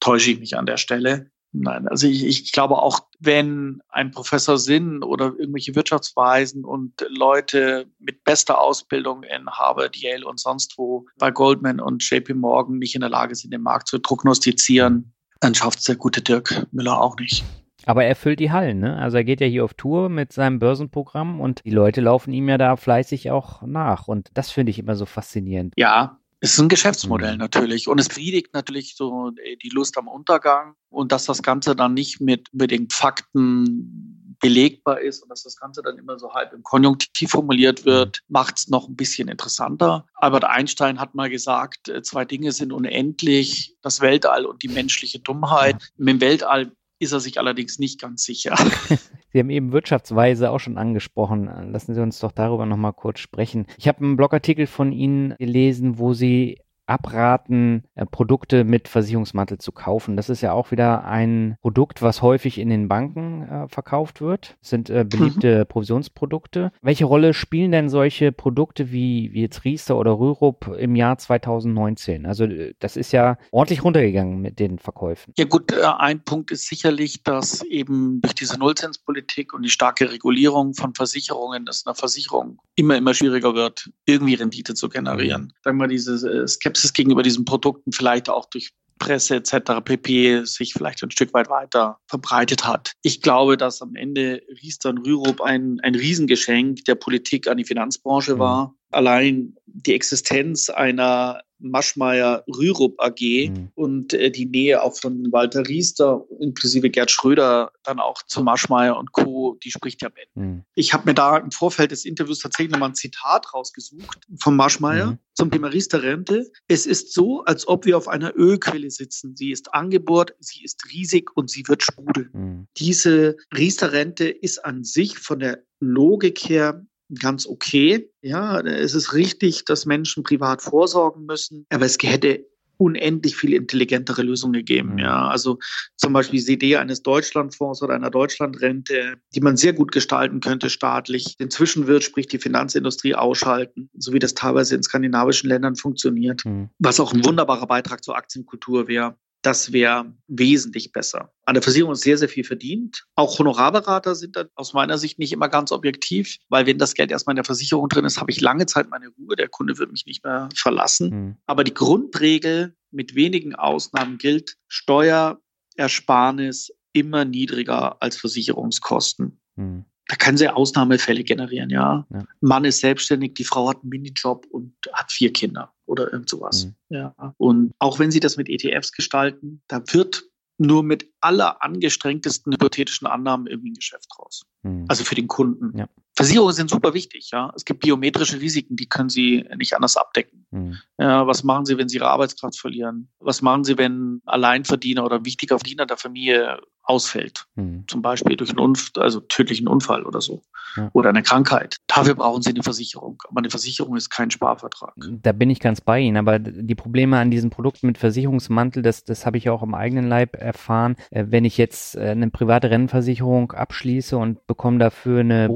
täusche ich mich an der Stelle. Nein, also ich, ich glaube auch, wenn ein Professor Sinn oder irgendwelche Wirtschaftsweisen und Leute mit bester Ausbildung in Harvard, Yale und sonst wo bei Goldman und JP Morgan nicht in der Lage sind, den Markt zu prognostizieren, dann schafft es der gute Dirk Müller auch nicht. Aber er füllt die Hallen, ne? Also er geht ja hier auf Tour mit seinem Börsenprogramm und die Leute laufen ihm ja da fleißig auch nach. Und das finde ich immer so faszinierend. Ja, ist ein Geschäftsmodell mhm. natürlich und es befriedigt natürlich so äh, die Lust am Untergang und dass das Ganze dann nicht mit unbedingt Fakten belegbar ist und dass das Ganze dann immer so halb im Konjunktiv formuliert mhm. wird, macht es noch ein bisschen interessanter. Albert Einstein hat mal gesagt, äh, zwei Dinge sind unendlich, das Weltall und die menschliche Dummheit. Mit dem Weltall ist er sich allerdings nicht ganz sicher. Sie haben eben Wirtschaftsweise auch schon angesprochen. Lassen Sie uns doch darüber nochmal kurz sprechen. Ich habe einen Blogartikel von Ihnen gelesen, wo Sie abraten, äh, Produkte mit Versicherungsmantel zu kaufen. Das ist ja auch wieder ein Produkt, was häufig in den Banken äh, verkauft wird. Das sind äh, beliebte mhm. Provisionsprodukte. Welche Rolle spielen denn solche Produkte wie, wie jetzt Riester oder Rürup im Jahr 2019? Also äh, das ist ja ordentlich runtergegangen mit den Verkäufen. Ja gut, äh, ein Punkt ist sicherlich, dass eben durch diese Nullzinspolitik und die starke Regulierung von Versicherungen, dass eine Versicherung immer, immer schwieriger wird, irgendwie Rendite zu generieren. Sagen wir diese äh, Skepsis gegenüber diesen Produkten vielleicht auch durch Presse etc. pp. sich vielleicht ein Stück weit weiter verbreitet hat. Ich glaube, dass am Ende Riester und Rürup ein, ein Riesengeschenk der Politik an die Finanzbranche mhm. war. Allein die Existenz einer Maschmeyer Rürup AG mhm. und äh, die Nähe auch von Walter Riester inklusive Gerd Schröder dann auch zu Maschmeyer und Co., die spricht ja Bände. Mhm. Ich habe mir da im Vorfeld des Interviews tatsächlich nochmal ein Zitat rausgesucht von Maschmeyer mhm. zum Thema Riester-Rente. Es ist so, als ob wir auf einer Ölquelle sitzen. Sie ist angebohrt, sie ist riesig und sie wird sprudeln. Mhm. Diese Riester-Rente ist an sich von der Logik her ganz okay. Ja, es ist richtig, dass Menschen privat vorsorgen müssen, aber es hätte unendlich viel intelligentere Lösungen gegeben. Mhm. Ja, also zum Beispiel die Idee eines Deutschlandfonds oder einer Deutschlandrente, die man sehr gut gestalten könnte staatlich. Den Zwischenwirt, sprich die Finanzindustrie ausschalten, so wie das teilweise in skandinavischen Ländern funktioniert, mhm. was auch ein wunderbarer Beitrag zur Aktienkultur wäre das wäre wesentlich besser. An der Versicherung ist sehr, sehr viel verdient. Auch Honorarberater sind dann aus meiner Sicht nicht immer ganz objektiv, weil wenn das Geld erstmal in der Versicherung drin ist, habe ich lange Zeit meine Ruhe. Der Kunde wird mich nicht mehr verlassen. Mhm. Aber die Grundregel mit wenigen Ausnahmen gilt, Steuerersparnis immer niedriger als Versicherungskosten. Mhm da können sie Ausnahmefälle generieren, ja. ja. Mann ist selbstständig, die Frau hat einen Minijob und hat vier Kinder oder irgend sowas. Mhm. Ja. Und auch wenn sie das mit ETFs gestalten, da wird nur mit aller angestrengtesten hypothetischen Annahmen irgendwie ein Geschäft raus. Mhm. Also für den Kunden. Ja. Versicherungen sind super wichtig, ja. Es gibt biometrische Risiken, die können Sie nicht anders abdecken. Mhm. Ja, was machen Sie, wenn Sie Ihre Arbeitskraft verlieren? Was machen Sie, wenn Alleinverdiener oder wichtiger Verdiener der Familie ausfällt? Mhm. Zum Beispiel durch einen Unfall, also tödlichen Unfall oder so. Ja. Oder eine Krankheit. Dafür brauchen Sie eine Versicherung. Aber eine Versicherung ist kein Sparvertrag. Da bin ich ganz bei Ihnen. Aber die Probleme an diesen Produkten mit Versicherungsmantel, das, das habe ich auch im eigenen Leib erfahren. Äh, wenn ich jetzt äh, eine private Rennversicherung abschließe und bekomme dafür eine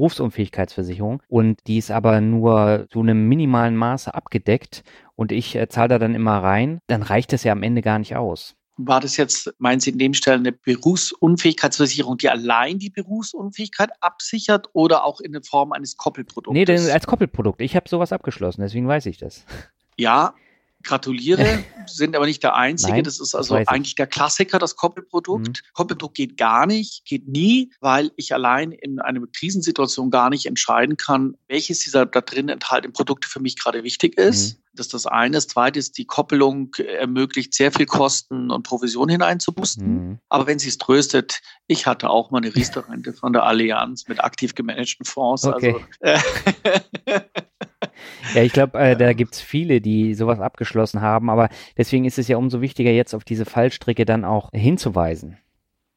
Berufsunfähigkeitsversicherung und die ist aber nur zu einem minimalen Maße abgedeckt und ich äh, zahle da dann immer rein, dann reicht das ja am Ende gar nicht aus. War das jetzt, meinen Sie in dem Stelle eine Berufsunfähigkeitsversicherung, die allein die Berufsunfähigkeit absichert oder auch in der Form eines Koppelproduktes? Nee, denn als Koppelprodukt. Ich habe sowas abgeschlossen, deswegen weiß ich das. Ja, gratuliere, sind aber nicht der Einzige. Nein, das ist also eigentlich der Klassiker, das Koppelprodukt. Mhm. Koppelprodukt geht gar nicht, geht nie, weil ich allein in einer Krisensituation gar nicht entscheiden kann, welches dieser da drin enthaltenen Produkte für mich gerade wichtig ist. Mhm. Das ist das eine. Das zweite ist, die Koppelung ermöglicht sehr viel Kosten und Provision hineinzubusten. Mhm. Aber wenn sie es tröstet, ich hatte auch mal eine Riester-Rente von der Allianz mit aktiv gemanagten Fonds. Okay. Also, äh Ja, ich glaube, äh, da gibt's viele, die sowas abgeschlossen haben, aber deswegen ist es ja umso wichtiger, jetzt auf diese Fallstricke dann auch hinzuweisen.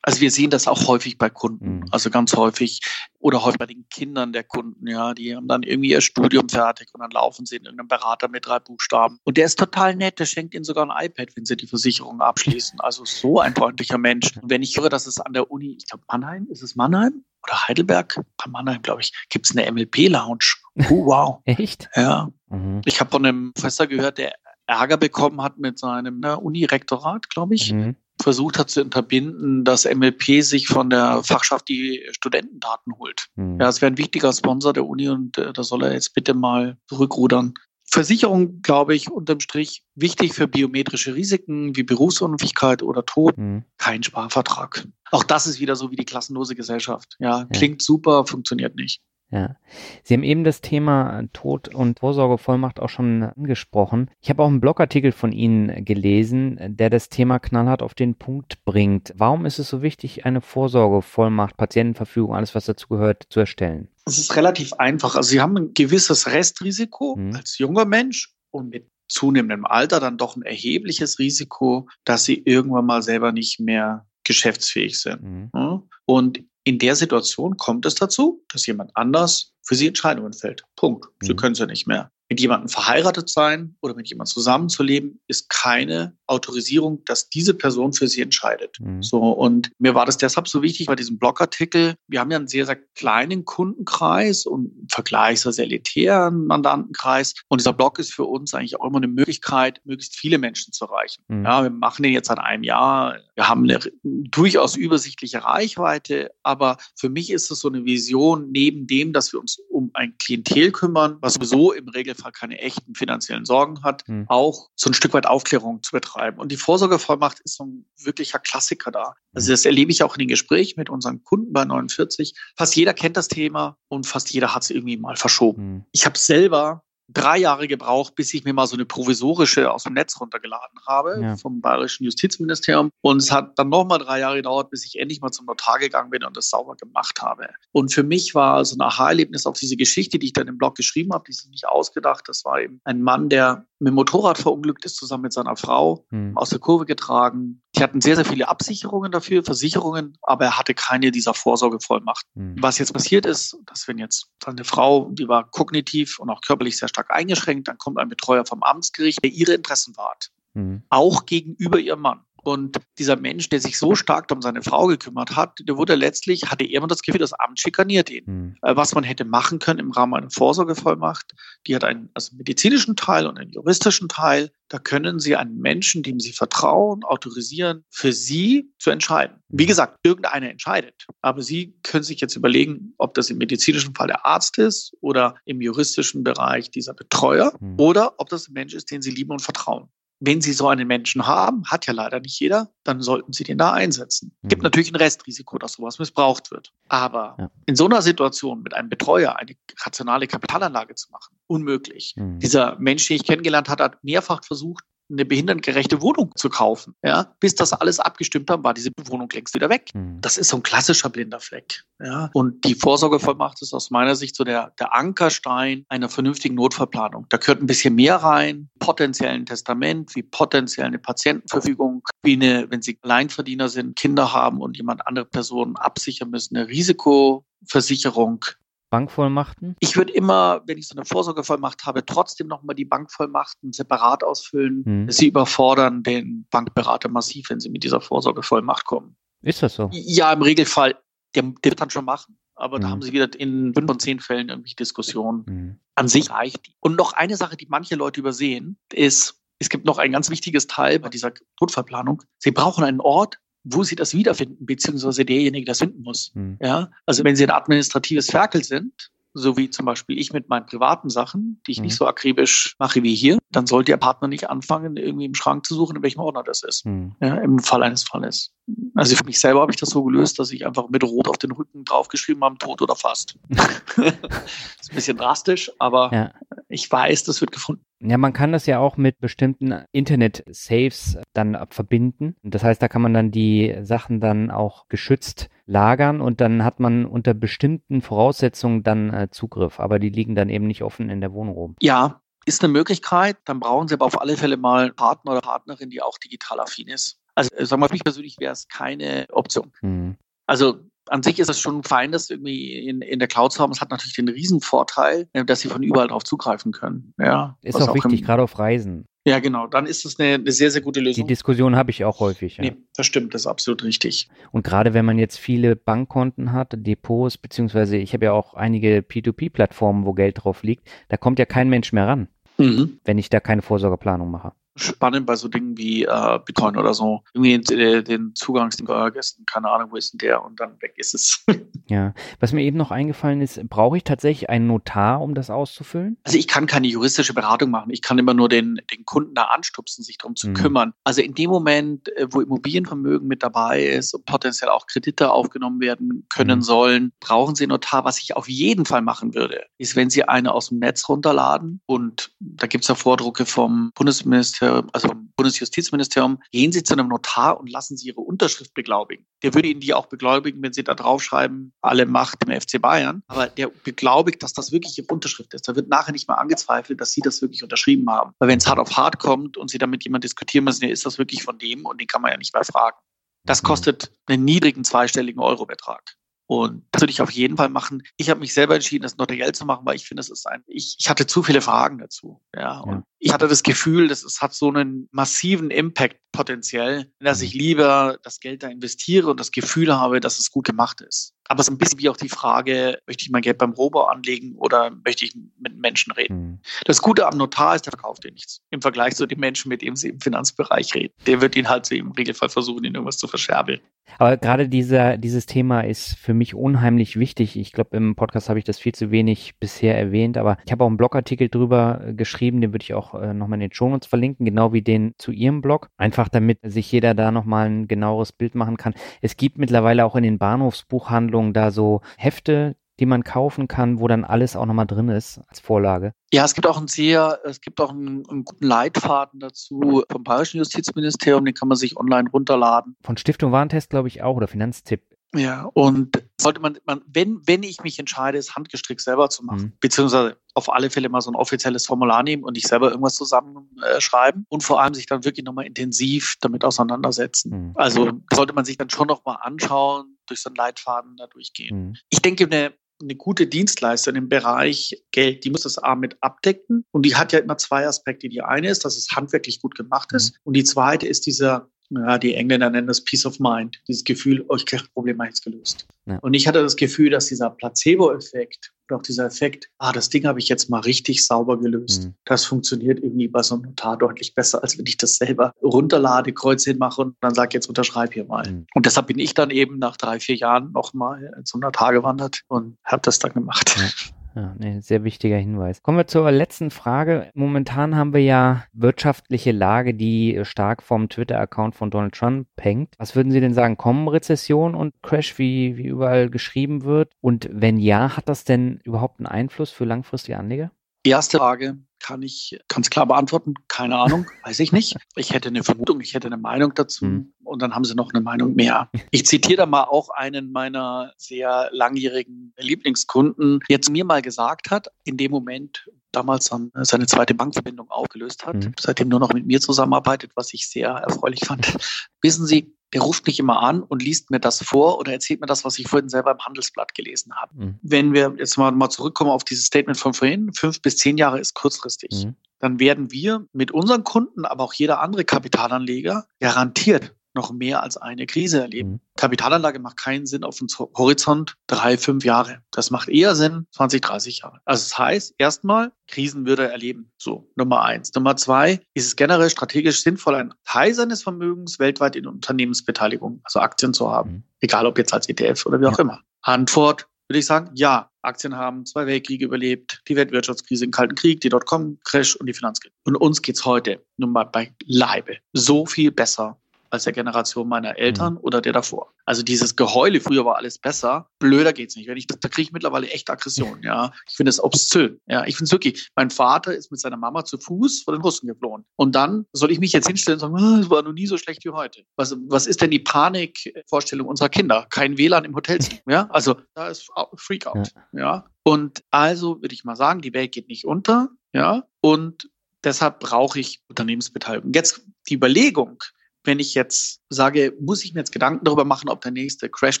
Also wir sehen das auch häufig bei Kunden, mhm. also ganz häufig oder häufig bei den Kindern der Kunden, ja, die haben dann irgendwie ihr Studium fertig und dann laufen sie in irgendeinem Berater mit drei Buchstaben. Und der ist total nett, der schenkt ihnen sogar ein iPad, wenn sie die Versicherung abschließen. Also so ein freundlicher Mensch. Und wenn ich höre, dass es an der Uni, ich glaube Mannheim, ist es Mannheim oder Heidelberg? Bei Mannheim, glaube ich, gibt es eine MLP-Lounge. Oh, wow. Echt? Ja. Mhm. Ich habe von einem Professor gehört, der Ärger bekommen hat mit seinem ne, Uni-Rektorat, glaube ich. Mhm versucht hat zu unterbinden, dass MLP sich von der Fachschaft die Studentendaten holt. Mhm. Ja, es wäre ein wichtiger Sponsor der Uni und äh, da soll er jetzt bitte mal zurückrudern. Versicherung, glaube ich, unterm Strich wichtig für biometrische Risiken wie Berufsunfähigkeit oder Tod. Mhm. Kein Sparvertrag. Auch das ist wieder so wie die klassenlose Gesellschaft. Ja, klingt ja. super, funktioniert nicht. Ja. Sie haben eben das Thema Tod- und Vorsorgevollmacht auch schon angesprochen. Ich habe auch einen Blogartikel von Ihnen gelesen, der das Thema knallhart auf den Punkt bringt. Warum ist es so wichtig, eine Vorsorgevollmacht, Patientenverfügung, alles was dazu gehört, zu erstellen? Es ist relativ einfach. Also Sie haben ein gewisses Restrisiko mhm. als junger Mensch und mit zunehmendem Alter dann doch ein erhebliches Risiko, dass Sie irgendwann mal selber nicht mehr geschäftsfähig sind. Mhm. Und in der Situation kommt es dazu, dass jemand anders für sie Entscheidungen fällt. Punkt. Sie mhm. können sie nicht mehr. Mit jemandem verheiratet sein oder mit jemandem zusammenzuleben, ist keine Autorisierung, dass diese Person für sie entscheidet. Mhm. So, und mir war das deshalb so wichtig bei diesem Blogartikel. Wir haben ja einen sehr, sehr kleinen Kundenkreis und vergleichsweise elitären Mandantenkreis. Und dieser Blog ist für uns eigentlich auch immer eine Möglichkeit, möglichst viele Menschen zu erreichen. Mhm. Ja, wir machen den jetzt seit einem Jahr. Wir haben eine durchaus übersichtliche Reichweite, aber für mich ist es so eine Vision, neben dem, dass wir uns um ein Klientel kümmern, was sowieso im Regelfall keine echten finanziellen Sorgen hat, mhm. auch so ein Stück weit Aufklärung zu betreiben. Und die Vorsorgevollmacht ist so ein wirklicher Klassiker da. Also das erlebe ich auch in den Gesprächen mit unseren Kunden bei 49. Fast jeder kennt das Thema und fast jeder hat es irgendwie mal verschoben. Mhm. Ich habe selber drei Jahre gebraucht, bis ich mir mal so eine provisorische aus dem Netz runtergeladen habe ja. vom Bayerischen Justizministerium. Und es hat dann nochmal drei Jahre gedauert, bis ich endlich mal zum Notar gegangen bin und das sauber gemacht habe. Und für mich war so ein Aha-Erlebnis auf diese Geschichte, die ich dann im Blog geschrieben habe, die ist nicht ausgedacht. Das war eben ein Mann, der mit dem Motorrad verunglückt ist, zusammen mit seiner Frau, hm. aus der Kurve getragen. Die hatten sehr, sehr viele Absicherungen dafür, Versicherungen, aber er hatte keine dieser Vorsorgevollmacht. Hm. Was jetzt passiert ist, dass wenn jetzt seine Frau, die war kognitiv und auch körperlich sehr stark eingeschränkt, dann kommt ein Betreuer vom Amtsgericht, der ihre Interessen wahrt. Hm. Auch gegenüber ihrem Mann. Und dieser Mensch, der sich so stark um seine Frau gekümmert hat, der wurde letztlich, hatte er immer das Gefühl, das Amt schikaniert ihn. Mhm. Was man hätte machen können im Rahmen einer Vorsorgevollmacht, die hat einen also medizinischen Teil und einen juristischen Teil. Da können Sie einen Menschen, dem Sie vertrauen, autorisieren, für Sie zu entscheiden. Wie mhm. gesagt, irgendeiner entscheidet. Aber Sie können sich jetzt überlegen, ob das im medizinischen Fall der Arzt ist oder im juristischen Bereich dieser Betreuer mhm. oder ob das ein Mensch ist, den Sie lieben und vertrauen wenn Sie so einen Menschen haben, hat ja leider nicht jeder, dann sollten Sie den da einsetzen. Es gibt mhm. natürlich ein Restrisiko, dass sowas missbraucht wird. Aber ja. in so einer Situation mit einem Betreuer eine rationale Kapitalanlage zu machen, unmöglich. Mhm. Dieser Mensch, den ich kennengelernt habe, hat mehrfach versucht, eine behindertengerechte Wohnung zu kaufen. Ja, bis das alles abgestimmt haben, war diese Wohnung längst wieder weg. Mhm. Das ist so ein klassischer blinder Fleck. Ja, und die Vorsorgevollmacht ist aus meiner Sicht so der, der Ankerstein einer vernünftigen Notfallplanung. Da gehört ein bisschen mehr rein, potenziell ein Testament, wie potenziell eine Patientenverfügung, wie eine, wenn Sie Alleinverdiener sind, Kinder haben und jemand andere Personen absichern müssen, eine Risikoversicherung, Bankvollmachten? Ich würde immer, wenn ich so eine Vorsorgevollmacht habe, trotzdem nochmal die Bankvollmachten separat ausfüllen. Hm. Sie überfordern den Bankberater massiv, wenn sie mit dieser Vorsorgevollmacht kommen. Ist das so? Ja, im Regelfall. Der, der wird dann schon machen. Aber hm. da haben sie wieder in fünf von zehn Fällen irgendwie Diskussionen. Hm. An sich reicht die. Und noch eine Sache, die manche Leute übersehen, ist, es gibt noch ein ganz wichtiges Teil bei dieser Notfallplanung. Sie brauchen einen Ort, wo sie das wiederfinden, beziehungsweise derjenige das finden muss. Hm. Ja, also wenn sie ein administratives Ferkel sind, so wie zum Beispiel ich mit meinen privaten Sachen, die ich mhm. nicht so akribisch mache wie hier, dann sollte der Partner nicht anfangen, irgendwie im Schrank zu suchen, in welchem Ordner das ist. Mhm. Ja, Im Fall eines Falles. Also für mich selber habe ich das so gelöst, dass ich einfach mit Rot auf den Rücken draufgeschrieben habe, tot oder fast. ist ein bisschen drastisch, aber ja. ich weiß, das wird gefunden. Ja, man kann das ja auch mit bestimmten Internet-Saves dann verbinden. Das heißt, da kann man dann die Sachen dann auch geschützt lagern und dann hat man unter bestimmten Voraussetzungen dann äh, Zugriff. Aber die liegen dann eben nicht offen in der Wohnung rum. Ja, ist eine Möglichkeit. Dann brauchen Sie aber auf alle Fälle mal einen Partner oder Partnerin, die auch digital affin ist. Also sagen wir mal, für mich persönlich wäre es keine Option. Mhm. Also an sich ist es schon fein, das irgendwie in, in der Cloud zu haben. Es hat natürlich den Riesenvorteil, äh, dass sie von überall drauf zugreifen können. Ja, ist auch, auch wichtig, gerade auf Reisen. Ja, genau. Dann ist es eine, eine sehr, sehr gute Lösung. Die Diskussion habe ich auch häufig. Ja. Nee, das stimmt, das ist absolut richtig. Und gerade wenn man jetzt viele Bankkonten hat, Depots, beziehungsweise ich habe ja auch einige P2P-Plattformen, wo Geld drauf liegt, da kommt ja kein Mensch mehr ran, mhm. wenn ich da keine Vorsorgeplanung mache spannend bei so Dingen wie äh, Bitcoin oder so. Irgendwie den, den Zugang zu den Gästen, keine Ahnung, wo ist denn der und dann weg ist es. ja, was mir eben noch eingefallen ist, brauche ich tatsächlich einen Notar, um das auszufüllen? Also ich kann keine juristische Beratung machen. Ich kann immer nur den, den Kunden da anstupsen, sich darum zu mhm. kümmern. Also in dem Moment, äh, wo Immobilienvermögen mit dabei ist und potenziell auch Kredite aufgenommen werden können mhm. sollen, brauchen Sie einen Notar. Was ich auf jeden Fall machen würde, ist, wenn Sie eine aus dem Netz runterladen und da gibt es ja Vordrucke vom Bundesministerium Bundesministerium, also vom Bundesjustizministerium, gehen Sie zu einem Notar und lassen Sie Ihre Unterschrift beglaubigen. Der würde Ihnen die auch beglaubigen, wenn Sie da draufschreiben, alle Macht im FC Bayern. Aber der beglaubigt, dass das wirklich Ihre Unterschrift ist. Da wird nachher nicht mal angezweifelt, dass Sie das wirklich unterschrieben haben. Weil wenn es hart auf hart kommt und Sie dann mit jemandem diskutieren müssen, ist das wirklich von dem und den kann man ja nicht mehr fragen. Das kostet einen niedrigen zweistelligen Eurobetrag. Und das würde ich auf jeden Fall machen. Ich habe mich selber entschieden, das notariell zu machen, weil ich finde, es ist ein, ich, ich hatte zu viele Fragen dazu. Ja, und ja. ich hatte das Gefühl, dass es hat so einen massiven Impact potenziell, dass ich lieber das Geld da investiere und das Gefühl habe, dass es gut gemacht ist. Aber es ist ein bisschen wie auch die Frage, möchte ich mein Geld beim Robo anlegen oder möchte ich mit Menschen reden? Mhm. Das Gute am Notar ist, der verkauft dir nichts. Im Vergleich zu den Menschen, mit denen sie im Finanzbereich reden. Der wird ihn halt so im Regelfall versuchen, ihn irgendwas zu verscherbeln. Aber gerade dieser, dieses Thema ist für mich unheimlich wichtig. Ich glaube, im Podcast habe ich das viel zu wenig bisher erwähnt, aber ich habe auch einen Blogartikel drüber geschrieben, den würde ich auch äh, nochmal in den Shownotes verlinken, genau wie den zu Ihrem Blog. Einfach damit sich jeder da nochmal ein genaueres Bild machen kann. Es gibt mittlerweile auch in den Bahnhofsbuchhandlungen da so Hefte, die man kaufen kann, wo dann alles auch nochmal drin ist als Vorlage. Ja, es gibt auch einen sehr, es gibt auch einen, einen, guten Leitfaden dazu vom Bayerischen Justizministerium, den kann man sich online runterladen. Von Stiftung Warentest, glaube ich, auch, oder Finanztipp. Ja, und sollte man, man, wenn, wenn ich mich entscheide, es handgestrickt selber zu machen, mhm. beziehungsweise auf alle Fälle mal so ein offizielles Formular nehmen und ich selber irgendwas zusammenschreiben und vor allem sich dann wirklich nochmal intensiv damit auseinandersetzen. Mhm. Also sollte man sich dann schon nochmal anschauen, durch so einen Leitfaden da durchgehen. Mhm. Ich denke, eine, eine gute Dienstleister im Bereich Geld, die muss das A mit abdecken. Und die hat ja immer zwei Aspekte. Die eine ist, dass es handwerklich gut gemacht ist. Mhm. Und die zweite ist dieser ja, die Engländer nennen das Peace of Mind, dieses Gefühl, euch oh, Problem jetzt gelöst. Ja. Und ich hatte das Gefühl, dass dieser Placebo-Effekt oder auch dieser Effekt, ah, das Ding habe ich jetzt mal richtig sauber gelöst, mhm. das funktioniert irgendwie bei so einem Notar deutlich besser, als wenn ich das selber runterlade, Kreuz hinmache und dann sage, jetzt unterschreib hier mal. Mhm. Und deshalb bin ich dann eben nach drei, vier Jahren nochmal zum Notar gewandert und habe das dann gemacht. Ja. Ja, nee, sehr wichtiger Hinweis. Kommen wir zur letzten Frage. Momentan haben wir ja wirtschaftliche Lage, die stark vom Twitter-Account von Donald Trump hängt. Was würden Sie denn sagen? Kommen Rezession und Crash, wie, wie überall geschrieben wird? Und wenn ja, hat das denn überhaupt einen Einfluss für langfristige Anleger? Erste Frage kann ich ganz klar beantworten. Keine Ahnung, weiß ich nicht. Ich hätte eine Vermutung, ich hätte eine Meinung dazu. Mhm. Und dann haben sie noch eine Meinung mehr. Ich zitiere da mal auch einen meiner sehr langjährigen Lieblingskunden, der zu mir mal gesagt hat, in dem Moment, damals dann seine zweite Bankverbindung aufgelöst hat, mhm. seitdem nur noch mit mir zusammenarbeitet, was ich sehr erfreulich fand. Wissen Sie, der ruft mich immer an und liest mir das vor oder erzählt mir das, was ich vorhin selber im Handelsblatt gelesen habe. Mhm. Wenn wir jetzt mal, mal zurückkommen auf dieses Statement von vorhin, fünf bis zehn Jahre ist kurzfristig, mhm. dann werden wir mit unseren Kunden, aber auch jeder andere Kapitalanleger garantiert noch mehr als eine Krise erleben. Mhm. Kapitalanlage macht keinen Sinn auf dem Horizont drei, fünf Jahre. Das macht eher Sinn 20, 30 Jahre. Also das heißt, erstmal, Krisen würde er erleben. So, Nummer eins. Nummer zwei, ist es generell strategisch sinnvoll, einen Teil seines Vermögens weltweit in Unternehmensbeteiligung, also Aktien zu haben. Mhm. Egal ob jetzt als ETF oder wie auch ja. immer. Antwort, würde ich sagen, ja, Aktien haben zwei Weltkriege überlebt, die Weltwirtschaftskrise, den Kalten Krieg, die Dotcom-Crash und die Finanzkrise. Und uns geht's heute nun mal bei Leibe so viel besser als der Generation meiner Eltern mhm. oder der davor. Also dieses Geheule, früher war alles besser, blöder geht's nicht. Wenn ich, da kriege ich mittlerweile echt Aggression, ja. Ich finde es obszön, ja. Ich finde es wirklich, mein Vater ist mit seiner Mama zu Fuß vor den Russen geflohen. Und dann soll ich mich jetzt hinstellen und sagen, ah, es war noch nie so schlecht wie heute. Was, was ist denn die Panikvorstellung unserer Kinder? Kein WLAN im Hotelzimmer, ja. Also da ist Freakout, ja. ja. Und also würde ich mal sagen, die Welt geht nicht unter, ja. Und deshalb brauche ich Unternehmensbeteiligung. Jetzt die Überlegung, wenn ich jetzt sage, muss ich mir jetzt Gedanken darüber machen, ob der nächste Crash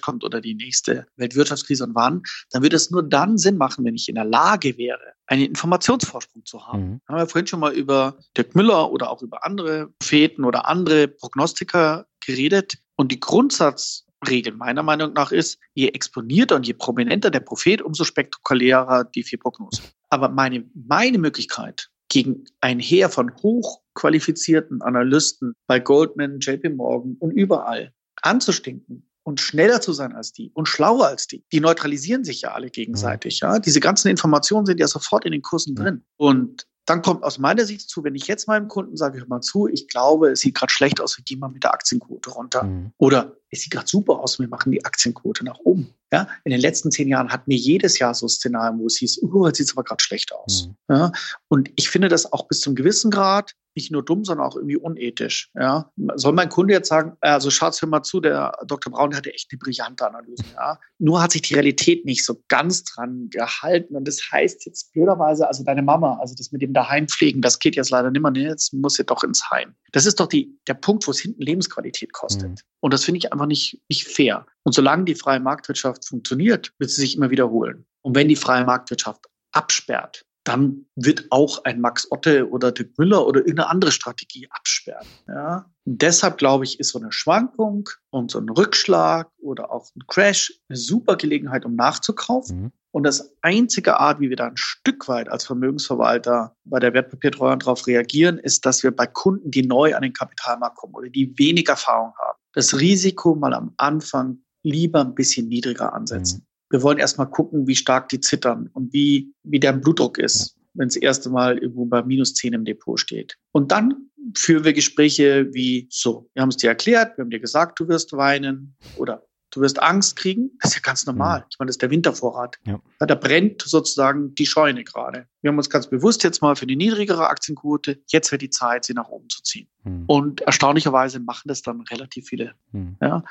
kommt oder die nächste Weltwirtschaftskrise und wann, dann würde es nur dann Sinn machen, wenn ich in der Lage wäre, einen Informationsvorsprung zu haben. Mhm. Haben wir vorhin schon mal über Dirk Müller oder auch über andere Propheten oder andere Prognostiker geredet. Und die Grundsatzregel meiner Meinung nach ist, je exponierter und je prominenter der Prophet, umso spektakulärer die vier Prognosen. Aber meine, meine Möglichkeit, gegen ein Heer von hochqualifizierten Analysten bei Goldman, JP Morgan und überall anzustinken und schneller zu sein als die und schlauer als die. Die neutralisieren sich ja alle gegenseitig. Ja, diese ganzen Informationen sind ja sofort in den Kursen drin. Und dann kommt aus meiner Sicht zu, wenn ich jetzt meinem Kunden sage, hör mal zu, ich glaube, es sieht gerade schlecht aus, wir gehen mal mit der Aktienquote runter. Mhm. Oder es sieht gerade super aus, wir machen die Aktienquote nach oben. Ja, in den letzten zehn Jahren hatten wir jedes Jahr so Szenarien, wo es hieß, oh, jetzt sieht es aber gerade schlecht aus. Mhm. Ja, und ich finde das auch bis zum gewissen Grad nicht nur dumm, sondern auch irgendwie unethisch. Ja? Soll mein Kunde jetzt sagen, also schaut's mir mal zu, der Dr. Braun hatte echt eine brillante Analyse. Ja? Nur hat sich die Realität nicht so ganz dran gehalten. Und das heißt jetzt blöderweise, also deine Mama, also das mit dem Daheimpflegen, das geht jetzt leider nicht mehr. Jetzt muss sie doch ins Heim. Das ist doch die, der Punkt, wo es hinten Lebensqualität kostet. Mhm. Und das finde ich einfach nicht, nicht fair. Und solange die freie Marktwirtschaft funktioniert, wird sie sich immer wiederholen. Und wenn die freie Marktwirtschaft absperrt, dann wird auch ein Max Otte oder Dirk Müller oder irgendeine andere Strategie absperren. Ja? Und deshalb glaube ich, ist so eine Schwankung und so ein Rückschlag oder auch ein Crash eine super Gelegenheit, um nachzukaufen. Mhm. Und das einzige Art, wie wir da ein Stück weit als Vermögensverwalter bei der Wertpapiertreuhand darauf reagieren, ist, dass wir bei Kunden, die neu an den Kapitalmarkt kommen oder die wenig Erfahrung haben, das Risiko mal am Anfang lieber ein bisschen niedriger ansetzen. Mhm wir wollen erstmal gucken, wie stark die zittern und wie, wie der Blutdruck ist, wenn es das erste Mal irgendwo bei minus zehn im Depot steht. Und dann führen wir Gespräche wie so, wir haben es dir erklärt, wir haben dir gesagt, du wirst weinen oder Du wirst Angst kriegen. Das ist ja ganz normal. Mhm. Ich meine, das ist der Wintervorrat. Ja. Da brennt sozusagen die Scheune gerade. Wir haben uns ganz bewusst jetzt mal für die niedrigere Aktienquote, jetzt wird die Zeit, sie nach oben zu ziehen. Mhm. Und erstaunlicherweise machen das dann relativ viele. Mhm. Ja.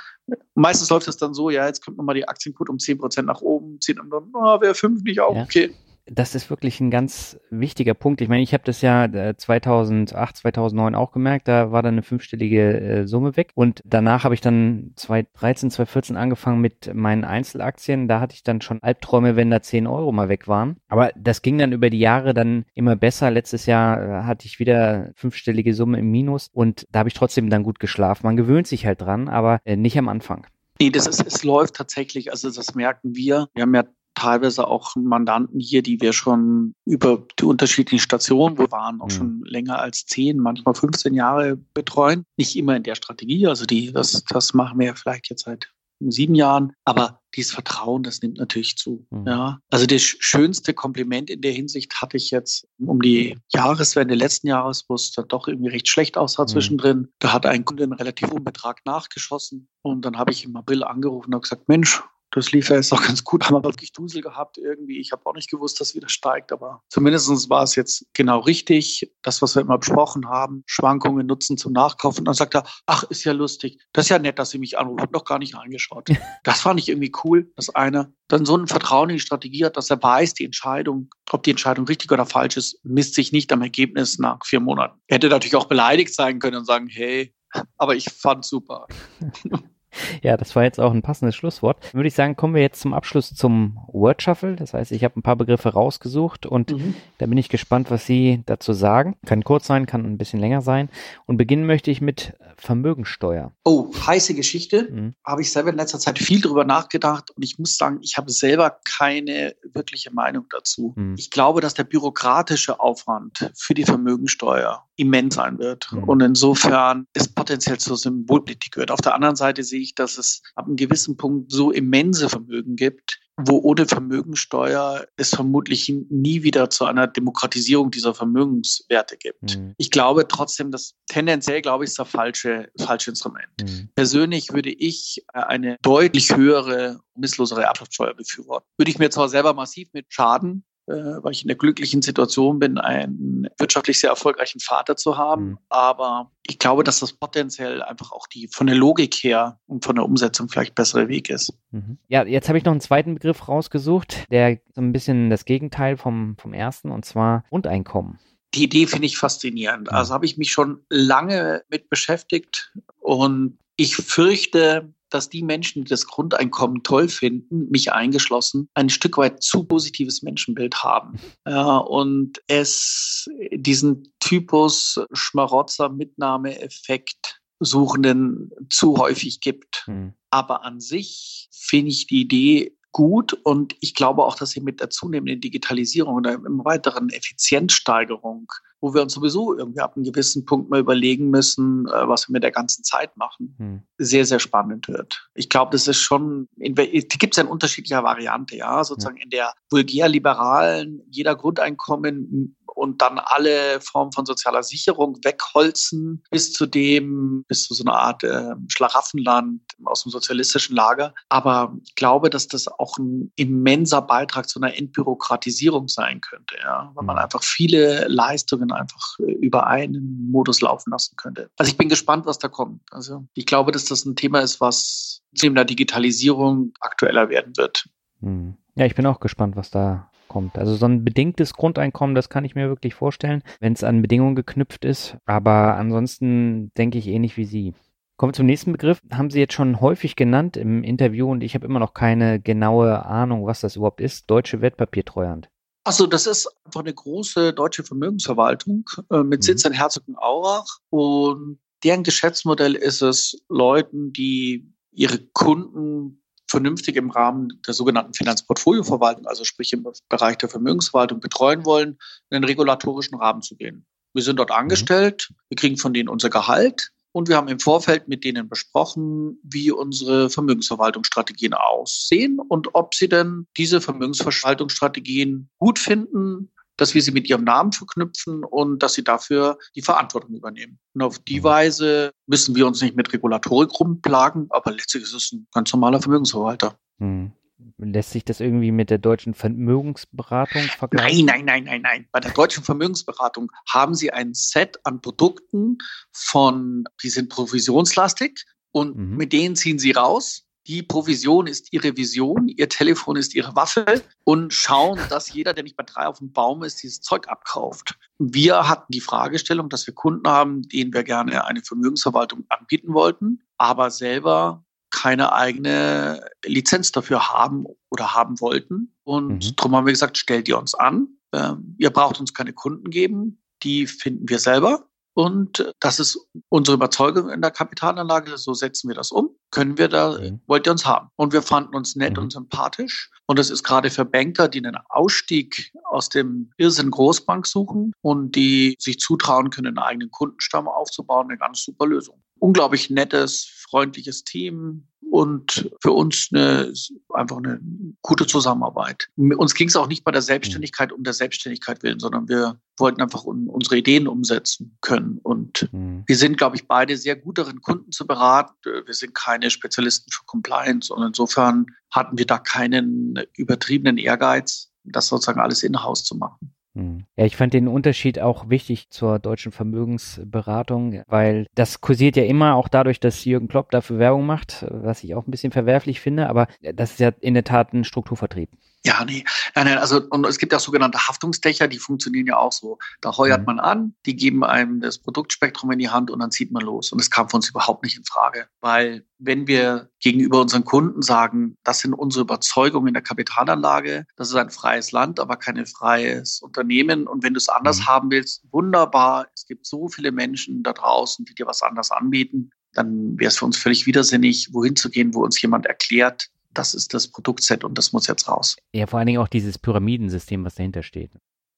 Meistens läuft es dann so, ja, jetzt kommt nochmal die Aktienquote um 10 Prozent nach oben, zieht und dann, oh, wäre fünf nicht auch, okay das ist wirklich ein ganz wichtiger Punkt. Ich meine, ich habe das ja 2008, äh, 2009 auch gemerkt, da war dann eine fünfstellige äh, Summe weg und danach habe ich dann 2013, 2014 angefangen mit meinen Einzelaktien. Da hatte ich dann schon Albträume, wenn da 10 Euro mal weg waren. Aber das ging dann über die Jahre dann immer besser. Letztes Jahr äh, hatte ich wieder fünfstellige Summe im Minus und da habe ich trotzdem dann gut geschlafen. Man gewöhnt sich halt dran, aber äh, nicht am Anfang. Nee, das ist, es läuft tatsächlich, also das merken wir. Wir haben ja teilweise auch Mandanten hier, die wir schon über die unterschiedlichen Stationen, wo waren, auch mhm. schon länger als zehn, manchmal 15 Jahre betreuen. Nicht immer in der Strategie, also die, das, das machen wir vielleicht jetzt seit sieben Jahren, aber dieses Vertrauen, das nimmt natürlich zu. Mhm. Ja, also das schönste Kompliment in der Hinsicht hatte ich jetzt um die Jahreswende letzten Jahres, wo es dann doch irgendwie recht schlecht aussah mhm. zwischendrin. Da hat ein Kunde einen relativ hohen Betrag nachgeschossen und dann habe ich im April angerufen und gesagt, Mensch, das lief ja jetzt auch ganz gut. Haben wir wirklich Dusel gehabt irgendwie. Ich habe auch nicht gewusst, dass wieder steigt, aber zumindest war es jetzt genau richtig. Das, was wir immer besprochen haben, Schwankungen nutzen zum Nachkaufen. Und dann sagt er, ach, ist ja lustig. Das ist ja nett, dass Sie mich anrufen. Hab noch gar nicht reingeschaut. Das fand ich irgendwie cool, dass einer dann so ein Vertrauen in die Strategie hat, dass er weiß, die Entscheidung, ob die Entscheidung richtig oder falsch ist, misst sich nicht am Ergebnis nach vier Monaten. Er hätte natürlich auch beleidigt sein können und sagen, hey, aber ich fand super. Ja, das war jetzt auch ein passendes Schlusswort. Dann würde ich sagen, kommen wir jetzt zum Abschluss zum Word Shuffle. Das heißt, ich habe ein paar Begriffe rausgesucht und mhm. da bin ich gespannt, was Sie dazu sagen. Kann kurz sein, kann ein bisschen länger sein. Und beginnen möchte ich mit Vermögensteuer. Oh, heiße Geschichte. Mhm. Habe ich selber in letzter Zeit viel drüber nachgedacht und ich muss sagen, ich habe selber keine wirkliche Meinung dazu. Mhm. Ich glaube, dass der bürokratische Aufwand für die Vermögensteuer immens sein wird. Mhm. Und insofern ist potenziell zur Symbolpolitik gehört. Auf der anderen Seite sehe ich, dass es ab einem gewissen Punkt so immense Vermögen gibt, wo ohne Vermögensteuer es vermutlich nie wieder zu einer Demokratisierung dieser Vermögenswerte gibt. Mhm. Ich glaube trotzdem, dass tendenziell, glaube ich, ist das falsche, falsche Instrument. Mhm. Persönlich würde ich eine deutlich höhere, misslosere Erbschaftssteuer befürworten. Würde ich mir zwar selber massiv mit schaden, äh, weil ich in der glücklichen Situation bin, einen wirtschaftlich sehr erfolgreichen Vater zu haben. Mhm. Aber ich glaube, dass das potenziell einfach auch die von der Logik her und von der Umsetzung vielleicht bessere Weg ist. Mhm. Ja, jetzt habe ich noch einen zweiten Begriff rausgesucht, der so ein bisschen das Gegenteil vom, vom ersten, und zwar Grundeinkommen. Die Idee finde ich faszinierend. Also habe ich mich schon lange mit beschäftigt und ich fürchte, dass die Menschen, die das Grundeinkommen toll finden, mich eingeschlossen, ein Stück weit zu positives Menschenbild haben. Ja, und es diesen Typus Schmarotzer Mitnahmeeffekt Suchenden zu häufig gibt. Hm. Aber an sich finde ich die Idee gut und ich glaube auch, dass sie mit der zunehmenden Digitalisierung oder im weiteren Effizienzsteigerung, wo wir uns sowieso irgendwie ab einem gewissen Punkt mal überlegen müssen, äh, was wir mit der ganzen Zeit machen, hm. sehr, sehr spannend wird. Ich glaube, das ist schon, gibt es ja in unterschiedlicher Variante, ja, sozusagen ja. in der vulgär-liberalen, jeder Grundeinkommen und dann alle Formen von sozialer Sicherung wegholzen bis zu dem, bis zu so einer Art äh, Schlaraffenland aus dem sozialistischen Lager. Aber ich glaube, dass das auch ein immenser Beitrag zu einer Entbürokratisierung sein könnte, ja, weil man mhm. einfach viele Leistungen einfach äh, über einen Modus laufen lassen könnte. Also ich bin gespannt, was da kommt. Also ich glaube, dass das ein Thema ist, was neben der Digitalisierung aktueller werden wird. Hm. Ja, ich bin auch gespannt, was da kommt. Also so ein bedingtes Grundeinkommen, das kann ich mir wirklich vorstellen, wenn es an Bedingungen geknüpft ist. Aber ansonsten denke ich ähnlich wie Sie. Kommen wir zum nächsten Begriff. Haben Sie jetzt schon häufig genannt im Interview und ich habe immer noch keine genaue Ahnung, was das überhaupt ist. Deutsche Wertpapiertreuhand. Achso, das ist einfach eine große deutsche Vermögensverwaltung äh, mit Sitz mhm. in Herzogenaurach und deren Geschäftsmodell ist es, Leuten, die ihre Kunden vernünftig im Rahmen der sogenannten Finanzportfolioverwaltung, also sprich im Bereich der Vermögensverwaltung betreuen wollen, in den regulatorischen Rahmen zu gehen. Wir sind dort mhm. angestellt, wir kriegen von denen unser Gehalt und wir haben im Vorfeld mit denen besprochen, wie unsere Vermögensverwaltungsstrategien aussehen und ob sie denn diese Vermögensverwaltungsstrategien gut finden, dass wir sie mit ihrem Namen verknüpfen und dass sie dafür die Verantwortung übernehmen. Und auf die. Weise müssen wir uns nicht mit Regulatorik rumplagen, aber letztlich ist es ein ganz normaler Vermögensverwalter. Hm. Lässt sich das irgendwie mit der deutschen Vermögensberatung vergleichen? Nein, nein, nein, nein, nein. Bei der deutschen Vermögensberatung haben Sie ein Set an Produkten von, die sind provisionslastig und mhm. mit denen ziehen Sie raus die Provision ist ihre Vision, ihr Telefon ist ihre Waffe und schauen, dass jeder, der nicht bei drei auf dem Baum ist, dieses Zeug abkauft. Wir hatten die Fragestellung, dass wir Kunden haben, denen wir gerne eine Vermögensverwaltung anbieten wollten, aber selber keine eigene Lizenz dafür haben oder haben wollten. Und mhm. darum haben wir gesagt, stellt ihr uns an. Ähm, ihr braucht uns keine Kunden geben. Die finden wir selber. Und das ist unsere Überzeugung in der Kapitalanlage. So setzen wir das um. Können wir da, mhm. wollt ihr uns haben? Und wir fanden uns nett mhm. und sympathisch. Und das ist gerade für Banker, die einen Ausstieg aus dem Irrsinn Großbank suchen und die sich zutrauen können, einen eigenen Kundenstamm aufzubauen, eine ganz super Lösung. Unglaublich nettes, freundliches Team, und für uns eine, einfach eine gute Zusammenarbeit. Uns ging es auch nicht bei der Selbstständigkeit um der Selbstständigkeit willen, sondern wir wollten einfach unsere Ideen umsetzen können. Und mhm. wir sind, glaube ich, beide sehr gut darin, Kunden zu beraten. Wir sind keine Spezialisten für Compliance und insofern hatten wir da keinen übertriebenen Ehrgeiz, das sozusagen alles in-house zu machen. Hm. Ja, ich fand den Unterschied auch wichtig zur deutschen Vermögensberatung, weil das kursiert ja immer auch dadurch, dass Jürgen Klopp dafür Werbung macht, was ich auch ein bisschen verwerflich finde, aber das ist ja in der Tat ein Strukturvertrieb. Ja, nee. Nein, nein, also und es gibt ja sogenannte Haftungsdächer, die funktionieren ja auch so. Da heuert mhm. man an, die geben einem das Produktspektrum in die Hand und dann zieht man los. Und es kam für uns überhaupt nicht in Frage. Weil wenn wir gegenüber unseren Kunden sagen, das sind unsere Überzeugungen in der Kapitalanlage, das ist ein freies Land, aber kein freies Unternehmen. Und wenn du es anders mhm. haben willst, wunderbar. Es gibt so viele Menschen da draußen, die dir was anders anbieten. Dann wäre es für uns völlig widersinnig, wohin zu gehen, wo uns jemand erklärt, das ist das Produktset und das muss jetzt raus. Ja, vor allen Dingen auch dieses Pyramidensystem, was dahinter steht.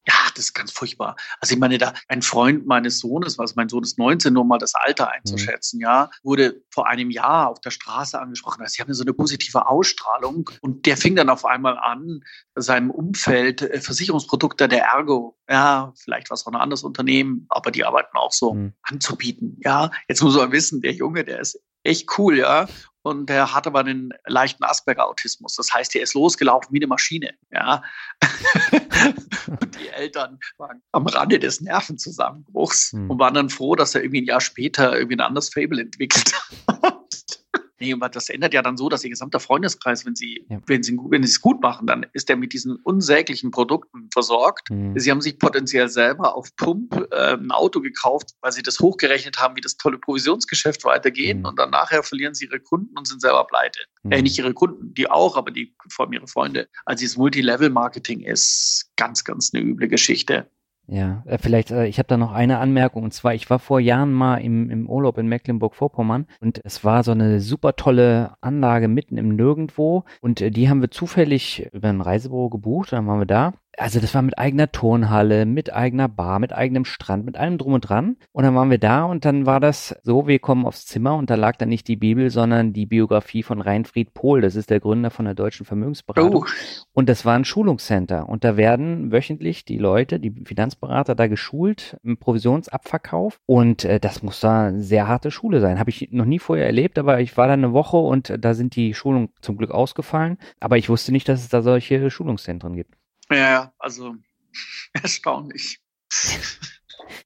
Ja, das ist ganz furchtbar. Also ich meine, da ein Freund meines Sohnes, was mein Sohn ist 19, nur mal das Alter einzuschätzen, mhm. ja, wurde vor einem Jahr auf der Straße angesprochen. Also sie haben so eine positive Ausstrahlung und der fing dann auf einmal an, seinem Umfeld äh, Versicherungsprodukte der Ergo, ja, vielleicht was von ein anderes Unternehmen, aber die arbeiten auch so mhm. anzubieten. Ja, jetzt muss man wissen, der Junge, der ist echt cool, ja und der hatte aber einen leichten Asperger-Autismus. Das heißt, er ist losgelaufen wie eine Maschine. Ja. und die Eltern waren am Rande des Nervenzusammenbruchs hm. und waren dann froh, dass er irgendwie ein Jahr später irgendwie ein anderes Fable entwickelt hat. Nee, aber das ändert ja dann so, dass ihr gesamter Freundeskreis, wenn sie, ja. wenn sie, wenn sie es gut machen, dann ist er mit diesen unsäglichen Produkten versorgt. Mhm. Sie haben sich potenziell selber auf Pump äh, ein Auto gekauft, weil sie das hochgerechnet haben, wie das tolle Provisionsgeschäft weitergeht. Mhm. Und dann nachher verlieren sie ihre Kunden und sind selber pleite. Mhm. Äh, nicht ihre Kunden, die auch, aber die vor allem ihre Freunde. Also dieses Multilevel-Marketing ist ganz, ganz eine üble Geschichte. Ja, äh, vielleicht, äh, ich habe da noch eine Anmerkung und zwar, ich war vor Jahren mal im, im Urlaub in Mecklenburg-Vorpommern und es war so eine super tolle Anlage mitten im Nirgendwo und äh, die haben wir zufällig über ein Reisebüro gebucht, dann waren wir da also das war mit eigener Turnhalle, mit eigener Bar, mit eigenem Strand, mit allem drum und dran. Und dann waren wir da und dann war das so, wir kommen aufs Zimmer und da lag dann nicht die Bibel, sondern die Biografie von Reinfried Pohl. Das ist der Gründer von der Deutschen Vermögensberatung. Oh. Und das war ein Schulungscenter. Und da werden wöchentlich die Leute, die Finanzberater da geschult im Provisionsabverkauf. Und äh, das muss da eine sehr harte Schule sein. Habe ich noch nie vorher erlebt, aber ich war da eine Woche und da sind die Schulungen zum Glück ausgefallen. Aber ich wusste nicht, dass es da solche Schulungszentren gibt. Ja, also erstaunlich.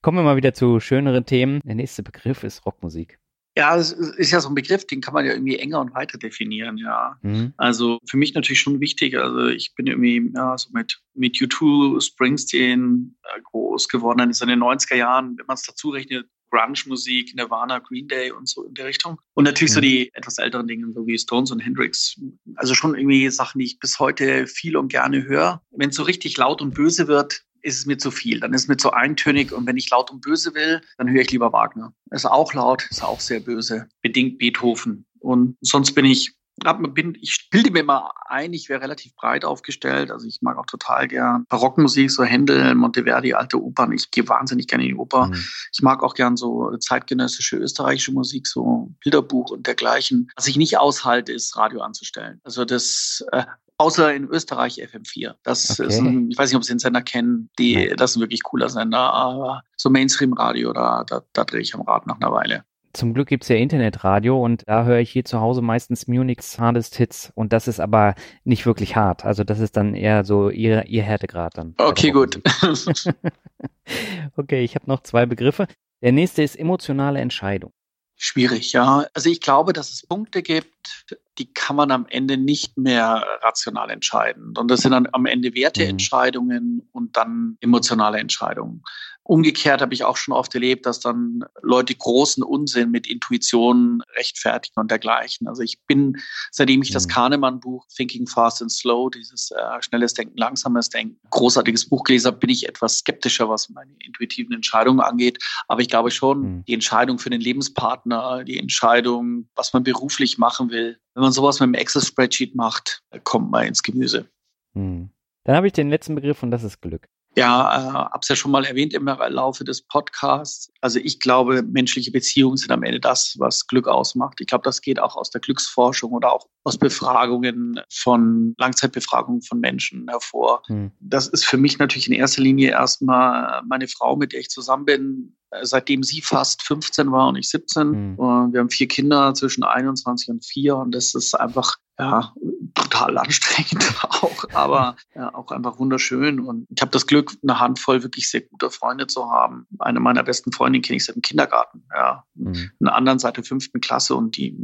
Kommen wir mal wieder zu schöneren Themen. Der nächste Begriff ist Rockmusik. Ja, es ist ja so ein Begriff, den kann man ja irgendwie enger und weiter definieren, ja. Mhm. Also für mich natürlich schon wichtig. Also ich bin irgendwie ja, so mit, mit U2, Springsteen äh, groß geworden dann ist in den 90er Jahren, wenn man es dazu rechnet, Grunge-Musik, Nirvana, Green Day und so in der Richtung. Und natürlich mhm. so die etwas älteren Dinge, so wie Stones und Hendrix. Also schon irgendwie Sachen, die ich bis heute viel und gerne höre. Wenn es so richtig laut und böse wird, ist es mir zu viel. Dann ist es mir zu eintönig. Und wenn ich laut und böse will, dann höre ich lieber Wagner. Ist auch laut, ist auch sehr böse. Bedingt Beethoven. Und sonst bin ich bin, ich bilde mir mal ein, ich wäre relativ breit aufgestellt. Also ich mag auch total gern Barockmusik, so Händel, Monteverdi, alte Opern. Ich gehe wahnsinnig gerne in die Oper. Mhm. Ich mag auch gern so zeitgenössische österreichische Musik, so Bilderbuch und dergleichen. Was ich nicht aushalte, ist Radio anzustellen. Also das äh, Außer in Österreich FM4. Das okay. ist ein, ich weiß nicht, ob Sie den Sender kennen. Die, das ist ein wirklich cooler Sender. Aber so Mainstream-Radio, da, da, da drehe ich am Rad nach einer Weile. Zum Glück gibt's ja Internetradio und da höre ich hier zu Hause meistens Munich's Hardest Hits und das ist aber nicht wirklich hart. Also das ist dann eher so ihr, ihr Härtegrad dann. Okay, gut. okay, ich habe noch zwei Begriffe. Der nächste ist emotionale Entscheidung. Schwierig, ja. Also ich glaube, dass es Punkte gibt, die kann man am Ende nicht mehr rational entscheiden. Und das sind dann am Ende Werteentscheidungen mhm. und dann emotionale Entscheidungen. Umgekehrt habe ich auch schon oft erlebt, dass dann Leute großen Unsinn mit Intuition rechtfertigen und dergleichen. Also ich bin, seitdem ich das mhm. Kahnemann-Buch Thinking Fast and Slow, dieses äh, schnelles Denken, langsames Denken, großartiges Buch gelesen habe, bin ich etwas skeptischer, was meine intuitiven Entscheidungen angeht. Aber ich glaube schon, mhm. die Entscheidung für den Lebenspartner, die Entscheidung, was man beruflich machen will, wenn man sowas mit einem Excel-Spreadsheet macht, kommt man ins Gemüse. Mhm. Dann habe ich den letzten Begriff und das ist Glück. Ja, äh, habe es ja schon mal erwähnt im Laufe des Podcasts. Also ich glaube, menschliche Beziehungen sind am Ende das, was Glück ausmacht. Ich glaube, das geht auch aus der Glücksforschung oder auch aus Befragungen von Langzeitbefragungen von Menschen hervor. Hm. Das ist für mich natürlich in erster Linie erstmal meine Frau, mit der ich zusammen bin, seitdem sie fast 15 war und ich 17. Mhm. Wir haben vier Kinder zwischen 21 und 4 und das ist einfach ja, brutal anstrengend auch, aber ja, auch einfach wunderschön. Und ich habe das Glück, eine Handvoll wirklich sehr guter Freunde zu haben. Eine meiner besten Freundinnen kenne ich seit dem Kindergarten, ja. Mhm. Eine anderen seit der fünften Klasse und die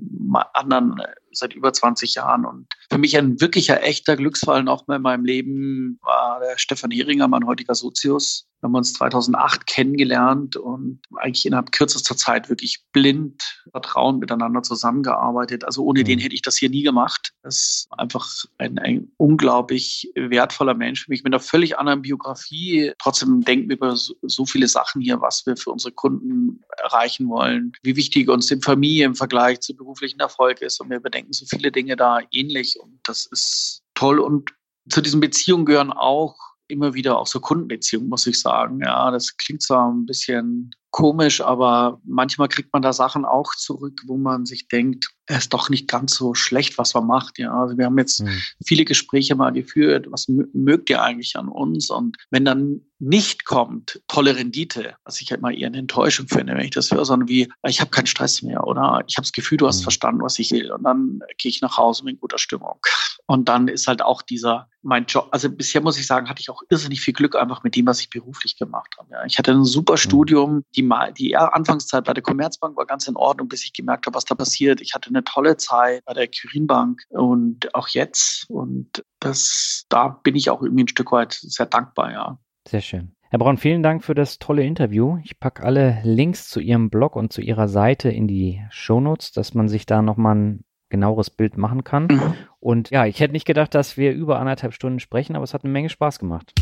anderen seit über 20 Jahren. Und für mich ein wirklicher, echter Glücksfall noch mal in meinem Leben war der Stefan Heringer, mein heutiger Sozius, wir haben uns 2008 kennengelernt und eigentlich innerhalb kürzester Zeit wirklich blind, vertrauen miteinander zusammengearbeitet. Also ohne mhm. den hätte ich das hier nie gemacht. Das ist einfach ein, ein unglaublich wertvoller Mensch für mich mit einer völlig anderen Biografie. Trotzdem denken wir über so, so viele Sachen hier, was wir für unsere Kunden erreichen wollen, wie wichtig uns die Familie im Vergleich zu beruflichen Erfolg ist. Und wir bedenken so viele Dinge da ähnlich. Und das ist toll. Und zu diesen Beziehungen gehören auch immer wieder auch so Kundenbeziehungen, muss ich sagen. Ja, das klingt zwar ein bisschen komisch, aber manchmal kriegt man da Sachen auch zurück, wo man sich denkt, es ist doch nicht ganz so schlecht, was man macht. Ja, also wir haben jetzt mhm. viele Gespräche mal geführt. Was mögt ihr eigentlich an uns? Und wenn dann nicht kommt, tolle Rendite, was ich halt mal eher eine Enttäuschung finde, wenn ich das höre, sondern wie, ich habe keinen Stress mehr oder ich habe das Gefühl, du hast mhm. verstanden, was ich will. Und dann gehe ich nach Hause mit guter Stimmung. Und dann ist halt auch dieser, mein Job, also bisher muss ich sagen, hatte ich auch irrsinnig viel Glück einfach mit dem, was ich beruflich gemacht habe. Ja, ich hatte ein super mhm. Studium, die die, die Anfangszeit bei der Commerzbank war ganz in Ordnung, bis ich gemerkt habe, was da passiert. Ich hatte eine tolle Zeit bei der Quirinbank und auch jetzt. Und das, da bin ich auch irgendwie ein Stück weit sehr dankbar, ja. Sehr schön. Herr Braun, vielen Dank für das tolle Interview. Ich packe alle Links zu Ihrem Blog und zu Ihrer Seite in die Shownotes, dass man sich da nochmal ein genaueres Bild machen kann. Mhm. Und ja, ich hätte nicht gedacht, dass wir über anderthalb Stunden sprechen, aber es hat eine Menge Spaß gemacht.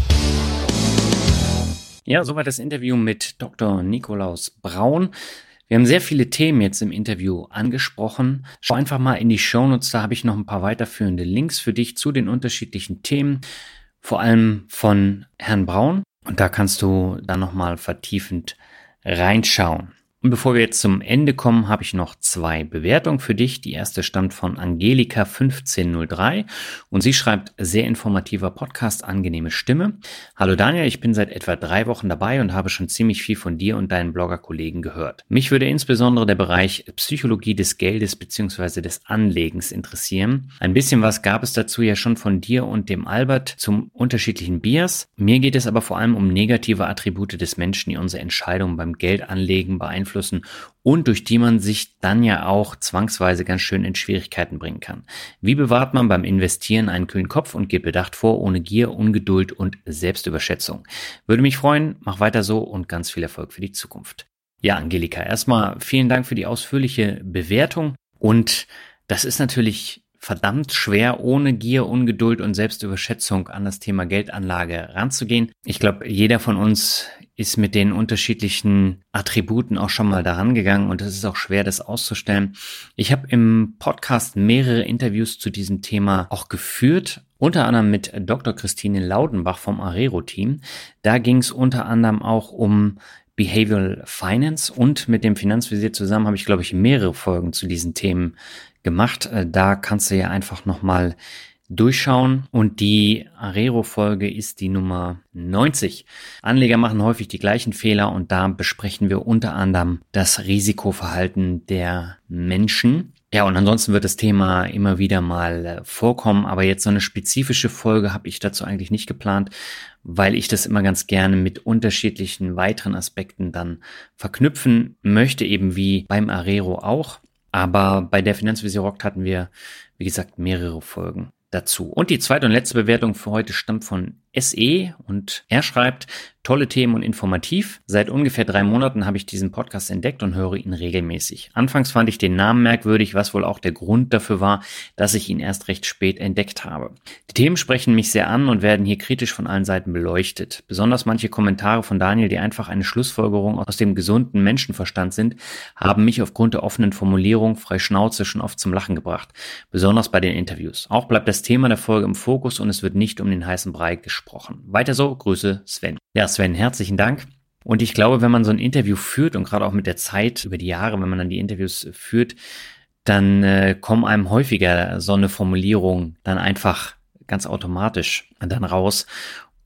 Ja, soweit das Interview mit Dr. Nikolaus Braun. Wir haben sehr viele Themen jetzt im Interview angesprochen. Schau einfach mal in die Shownotes, da habe ich noch ein paar weiterführende Links für dich zu den unterschiedlichen Themen. vor allem von Herrn Braun. Und da kannst du dann nochmal vertiefend reinschauen. Und bevor wir jetzt zum Ende kommen, habe ich noch zwei Bewertungen für dich. Die erste stammt von Angelika1503 und sie schreibt, sehr informativer Podcast, angenehme Stimme. Hallo Daniel, ich bin seit etwa drei Wochen dabei und habe schon ziemlich viel von dir und deinen Bloggerkollegen gehört. Mich würde insbesondere der Bereich Psychologie des Geldes bzw. des Anlegens interessieren. Ein bisschen was gab es dazu ja schon von dir und dem Albert zum unterschiedlichen Bias. Mir geht es aber vor allem um negative Attribute des Menschen, die unsere Entscheidungen beim Geldanlegen beeinflussen beeinflussen und durch die man sich dann ja auch zwangsweise ganz schön in Schwierigkeiten bringen kann. Wie bewahrt man beim Investieren einen kühlen Kopf und geht bedacht vor, ohne Gier, Ungeduld und Selbstüberschätzung? Würde mich freuen, mach weiter so und ganz viel Erfolg für die Zukunft. Ja, Angelika, erstmal vielen Dank für die ausführliche Bewertung und das ist natürlich verdammt schwer, ohne Gier, Ungeduld und Selbstüberschätzung an das Thema Geldanlage ranzugehen. Ich glaube, jeder von uns ist mit den unterschiedlichen Attributen auch schon mal daran gegangen und es ist auch schwer, das auszustellen. Ich habe im Podcast mehrere Interviews zu diesem Thema auch geführt, unter anderem mit Dr. Christine Laudenbach vom Arero-Team. Da ging es unter anderem auch um Behavioral Finance und mit dem Finanzvisier zusammen habe ich, glaube ich, mehrere Folgen zu diesen Themen gemacht. Äh, da kannst du ja einfach nochmal durchschauen. Und die Arero-Folge ist die Nummer 90. Anleger machen häufig die gleichen Fehler und da besprechen wir unter anderem das Risikoverhalten der Menschen. Ja, und ansonsten wird das Thema immer wieder mal äh, vorkommen, aber jetzt so eine spezifische Folge habe ich dazu eigentlich nicht geplant, weil ich das immer ganz gerne mit unterschiedlichen weiteren Aspekten dann verknüpfen möchte, eben wie beim Arero auch. Aber bei der Finanzvisier Rock hatten wir, wie gesagt, mehrere Folgen dazu. Und die zweite und letzte Bewertung für heute stammt von SE und er schreibt, tolle Themen und informativ. Seit ungefähr drei Monaten habe ich diesen Podcast entdeckt und höre ihn regelmäßig. Anfangs fand ich den Namen merkwürdig, was wohl auch der Grund dafür war, dass ich ihn erst recht spät entdeckt habe. Die Themen sprechen mich sehr an und werden hier kritisch von allen Seiten beleuchtet. Besonders manche Kommentare von Daniel, die einfach eine Schlussfolgerung aus dem gesunden Menschenverstand sind, haben mich aufgrund der offenen Formulierung frei Schnauze schon oft zum Lachen gebracht. Besonders bei den Interviews. Auch bleibt das Thema der Folge im Fokus und es wird nicht um den heißen Brei gesprochen gesprochen. Weiter so, Grüße Sven. Ja, Sven, herzlichen Dank. Und ich glaube, wenn man so ein Interview führt und gerade auch mit der Zeit über die Jahre, wenn man dann die Interviews führt, dann äh, kommen einem häufiger so eine Formulierung dann einfach ganz automatisch dann raus.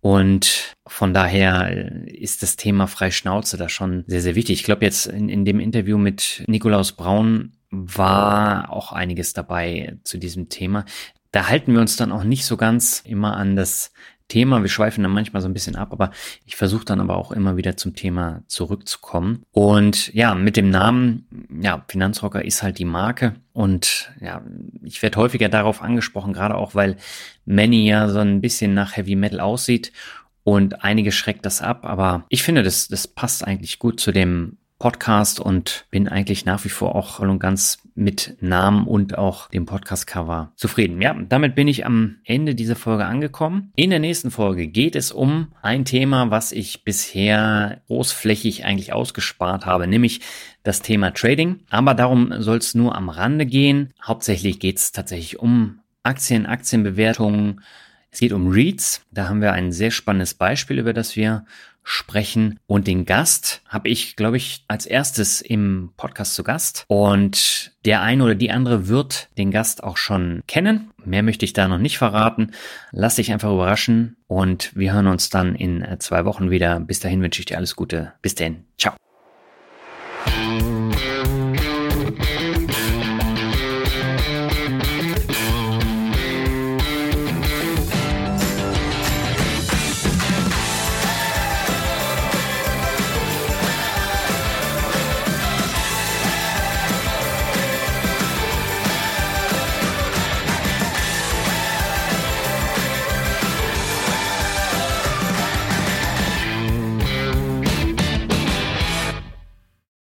Und von daher äh, ist das Thema Freischnauze da schon sehr, sehr wichtig. Ich glaube, jetzt in, in dem Interview mit Nikolaus Braun war auch einiges dabei zu diesem Thema. Da halten wir uns dann auch nicht so ganz immer an das Thema. Wir schweifen dann manchmal so ein bisschen ab, aber ich versuche dann aber auch immer wieder zum Thema zurückzukommen. Und ja, mit dem Namen, ja, Finanzrocker ist halt die Marke. Und ja, ich werde häufiger darauf angesprochen, gerade auch, weil Manny ja so ein bisschen nach Heavy Metal aussieht. Und einige schreckt das ab, aber ich finde, das, das passt eigentlich gut zu dem Podcast und bin eigentlich nach wie vor auch voll und ganz mit Namen und auch dem Podcast-Cover zufrieden. Ja, damit bin ich am Ende dieser Folge angekommen. In der nächsten Folge geht es um ein Thema, was ich bisher großflächig eigentlich ausgespart habe, nämlich das Thema Trading. Aber darum soll es nur am Rande gehen. Hauptsächlich geht es tatsächlich um Aktien, Aktienbewertungen. Es geht um REITs. Da haben wir ein sehr spannendes Beispiel, über das wir sprechen. Und den Gast habe ich, glaube ich, als erstes im Podcast zu Gast. Und der eine oder die andere wird den Gast auch schon kennen. Mehr möchte ich da noch nicht verraten. Lass dich einfach überraschen und wir hören uns dann in zwei Wochen wieder. Bis dahin wünsche ich dir alles Gute. Bis denn. Ciao.